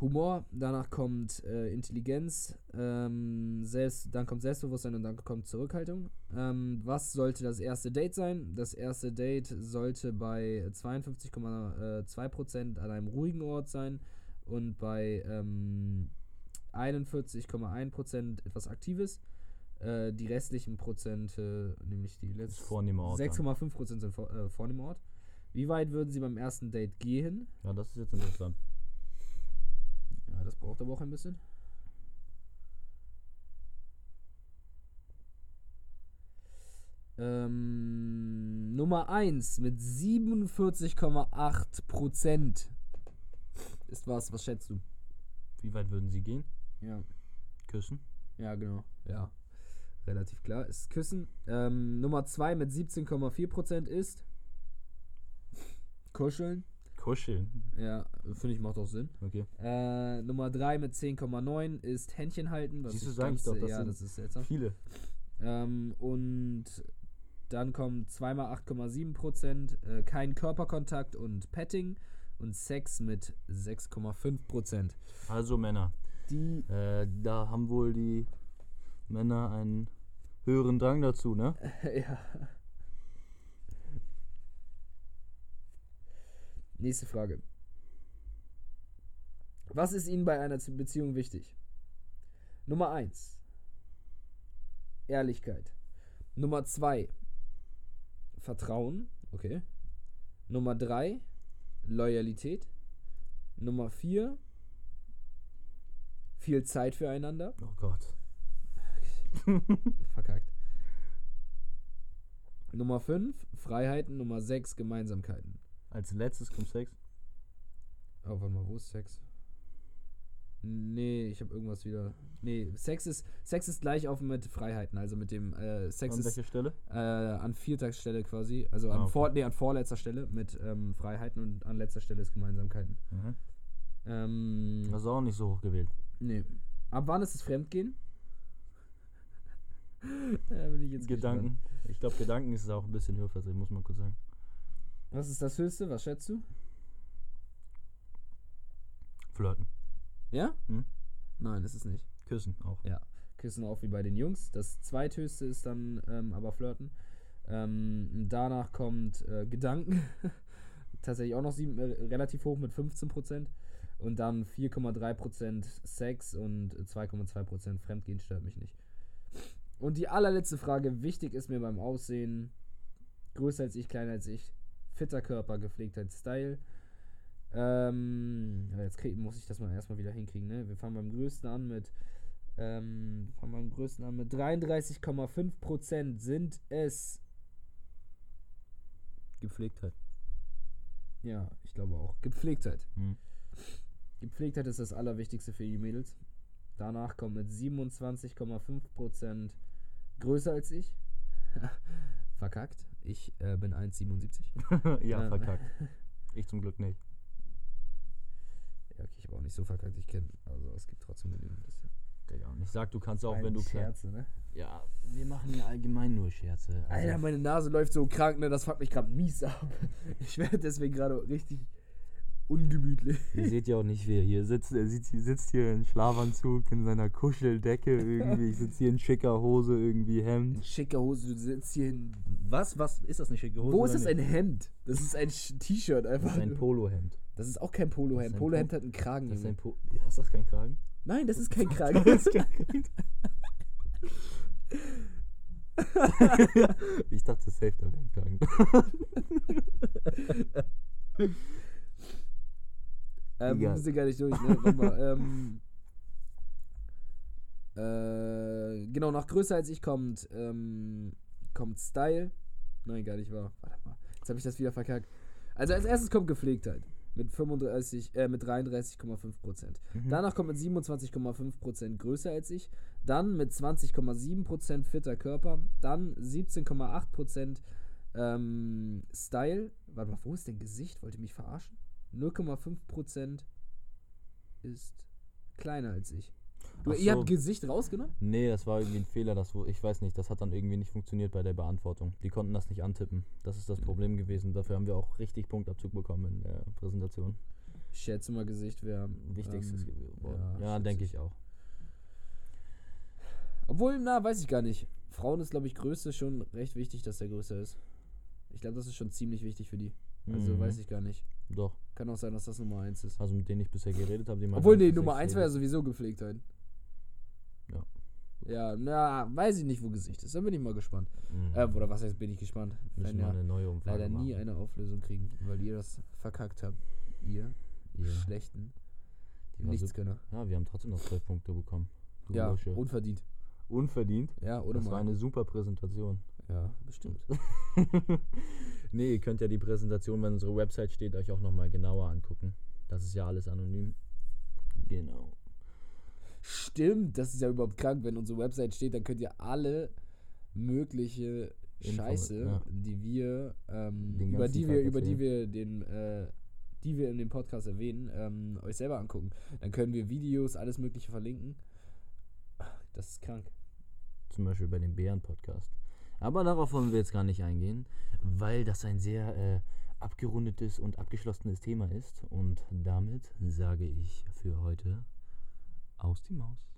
Humor, danach kommt äh, Intelligenz, ähm, selbst, dann kommt Selbstbewusstsein und dann kommt Zurückhaltung. Ähm, was sollte das erste Date sein? Das erste Date sollte bei 52,2% an einem ruhigen Ort sein und bei ähm, 41,1% etwas Aktives. Äh, die restlichen Prozente, nämlich die letzten ist vornehmer Ort. dann. 6,5% sind vor, äh, Ort. Wie weit würden Sie beim ersten Date gehen? Ja, das ist jetzt interessant. Ja, das braucht aber auch ein bisschen. Ähm, Nummer 1 mit 47,8% ist was. Was schätzt du? Wie weit würden sie gehen? Ja. Küssen? Ja, genau. Ja. Relativ klar. Ist Küssen. Ähm, Nummer 2 mit 17,4% ist Kuscheln. Kuscheln. Ja, finde ich macht auch Sinn. Okay. Äh, Nummer 3 mit 10,9 ist Händchen halten. Was Siehst du, ich sag ich doch, das ja, sind das ist seltsam. Viele. Ähm, und dann kommt zweimal 8,7%, äh, kein Körperkontakt und Petting und Sex mit 6,5%. Also Männer. Die, Äh, da haben wohl die Männer einen höheren Drang dazu, ne? (laughs) ja. Nächste Frage. Was ist Ihnen bei einer Beziehung wichtig? Nummer 1. Ehrlichkeit. Nummer 2. Vertrauen. Okay. Nummer 3. Loyalität. Nummer 4. Viel Zeit füreinander. Oh Gott. (laughs) Verkackt. Nummer 5. Freiheiten. Nummer 6. Gemeinsamkeiten. Als letztes kommt Sex. Oh, warte mal, wo ist Sex? Nee, ich habe irgendwas wieder. Nee, Sex ist, Sex ist gleich auf mit Freiheiten, also mit dem äh, Sex An ist welcher Stelle? äh, an vierter Stelle quasi, also an, Ah, okay. vor, nee, an vorletzter Stelle mit ähm, Freiheiten und an letzter Stelle ist Gemeinsamkeiten. Mhm. Ähm, Das ist auch nicht so hoch gewählt. nee. Ab wann ist es Fremdgehen? (laughs) da bin ich jetzt Gedanken. Ich glaube, Gedanken ist auch ein bisschen höher vertreten, muss man kurz sagen. gespannt. Was ist das Höchste? Was schätzt du? Flirten. Ja? Hm? Nein, ist es nicht. Küssen auch. Küssen auch wie bei den Jungs. Das zweithöchste ist dann ähm, aber Flirten. Ähm, danach kommt äh, Gedanken. (laughs) Tatsächlich auch noch sieben, äh, relativ hoch mit 15%. Und dann 4,3% Sex und 2,2% Fremdgehen stört mich nicht. Und die allerletzte Frage, wichtig ist mir beim Aussehen, größer als ich, kleiner als ich, fitter Körper, Gepflegtheit, Style. Ähm, jetzt krieg, muss ich das mal erstmal wieder hinkriegen, ne? Wir fangen beim größten an mit ähm, fangen beim größten an mit 33,5% sind es. Gepflegtheit. Ja, ich glaube auch. Gepflegtheit. Hm. Gepflegtheit ist das Allerwichtigste für die Mädels. Danach kommt mit 27,5% größer als ich. (laughs) Verkackt. Ich äh, bin 1,77. (laughs) ja, Ja. verkackt. (laughs) Ich zum Glück nicht. Ja, okay, ich habe auch nicht so verkackt. Ich kenne, also es gibt trotzdem genügend. Digga, und ich sag, du kannst auch, ein wenn du. Scherze, ne? Ja, wir machen hier allgemein nur Scherze. Also, Alter, meine Nase läuft so krank, ne? Das fuckt mich gerade mies ab. Ich werde deswegen gerade richtig ungemütlich. Ihr seht ja auch nicht, wer hier sitzt. Er sitzt, sitzt hier in Schlafanzug, in seiner Kuscheldecke irgendwie. Ich sitze hier in schicker Hose, irgendwie Hemd. Schicke Hose, du sitzt hier in. Was? Was? Ist das eine schicke Hose? Wo ist das ein? Hemd? Das ist ein T-Shirt Das einfach. ist ein Polohemd. Das ist auch kein Das Polohemd. Polohemd Po- hat einen Kragen. Das ist ein Po. Ja, Ist das kein Kragen? Nein, das ist kein Kragen. Das ist kein Kragen. (laughs) ich dachte, safe da wäre ein Kragen. (laughs) ähm, wir sind gar nicht durch, ne? (laughs) Warte mal, ähm, äh, genau, nach größer als ich kommt, ähm, kommt Style. Nein, gar nicht wahr. Warte mal. Jetzt habe ich das wieder verkackt. Also als erstes kommt Gepflegtheit. Mit 35, äh, mit 33,5 Prozent. Mhm. Danach kommt mit 27,5 Prozent größer als ich. Dann mit 20,7 Prozent fitter Körper. Dann 17,8 Prozent ähm, Style. Warte mal, wo ist denn Gesicht? Wollt ihr mich verarschen? 0,5 Prozent ist kleiner als ich. Du, ihr habt Gesicht rausgenommen? Nee, das war irgendwie ein Fehler, das, ich weiß nicht, das hat dann irgendwie nicht funktioniert bei der Beantwortung. Die konnten das nicht antippen. Das ist das Problem gewesen. Dafür haben wir auch richtig Punktabzug bekommen in der Präsentation. Ich schätze mal Gesicht wäre. Wichtigstes ähm, gewesen. ja, Ja, denke ich. ich auch. Obwohl, na, weiß ich gar nicht. Frauen ist, glaube ich, Größe schon recht wichtig, dass der größer ist. Ich glaube, das ist schon ziemlich wichtig für die. Also Mhm. weiß ich gar nicht. Doch. Kann auch sein, dass das Nummer 1 ist. Also mit denen ich bisher geredet habe, die meinten, Obwohl, dass nee, Nummer echt 1 viel wäre ja sowieso Gepflegtheit. Ja. Ja, na, weiß ich nicht, wo Gesicht ist. Da bin ich mal gespannt. Mhm. Äh, oder was heißt, bin ich gespannt. Müssen wir eine neue Umfrage leider nie machen. eine Auflösung kriegen, weil ihr das verkackt habt. Ihr Ja, schlechten die war Nichtsgönner. super. ja, wir haben trotzdem noch 12 Punkte bekommen. Du Ja, Bursche. unverdient. Unverdient. Ja, oder das war mal. eine super Präsentation. Ja, bestimmt. (laughs) nee, ihr könnt ja die Präsentation, wenn unsere Website steht, euch auch nochmal genauer angucken. Das ist ja alles anonym. Genau. Stimmt, das ist ja überhaupt krank. Wenn unsere Website steht, dann könnt ihr alle mögliche Inform- Scheiße, ja. die wir, ähm, über die Tag wir, über die wir den, äh, die wir in dem Podcast erwähnen, ähm, euch selber angucken. Dann können wir Videos, alles mögliche verlinken. Das ist krank. Zum Beispiel bei dem Bären-Podcast. Aber darauf wollen wir jetzt gar nicht eingehen, weil das ein sehr äh, abgerundetes und abgeschlossenes Thema ist. Und damit sage ich für heute aus die Maus.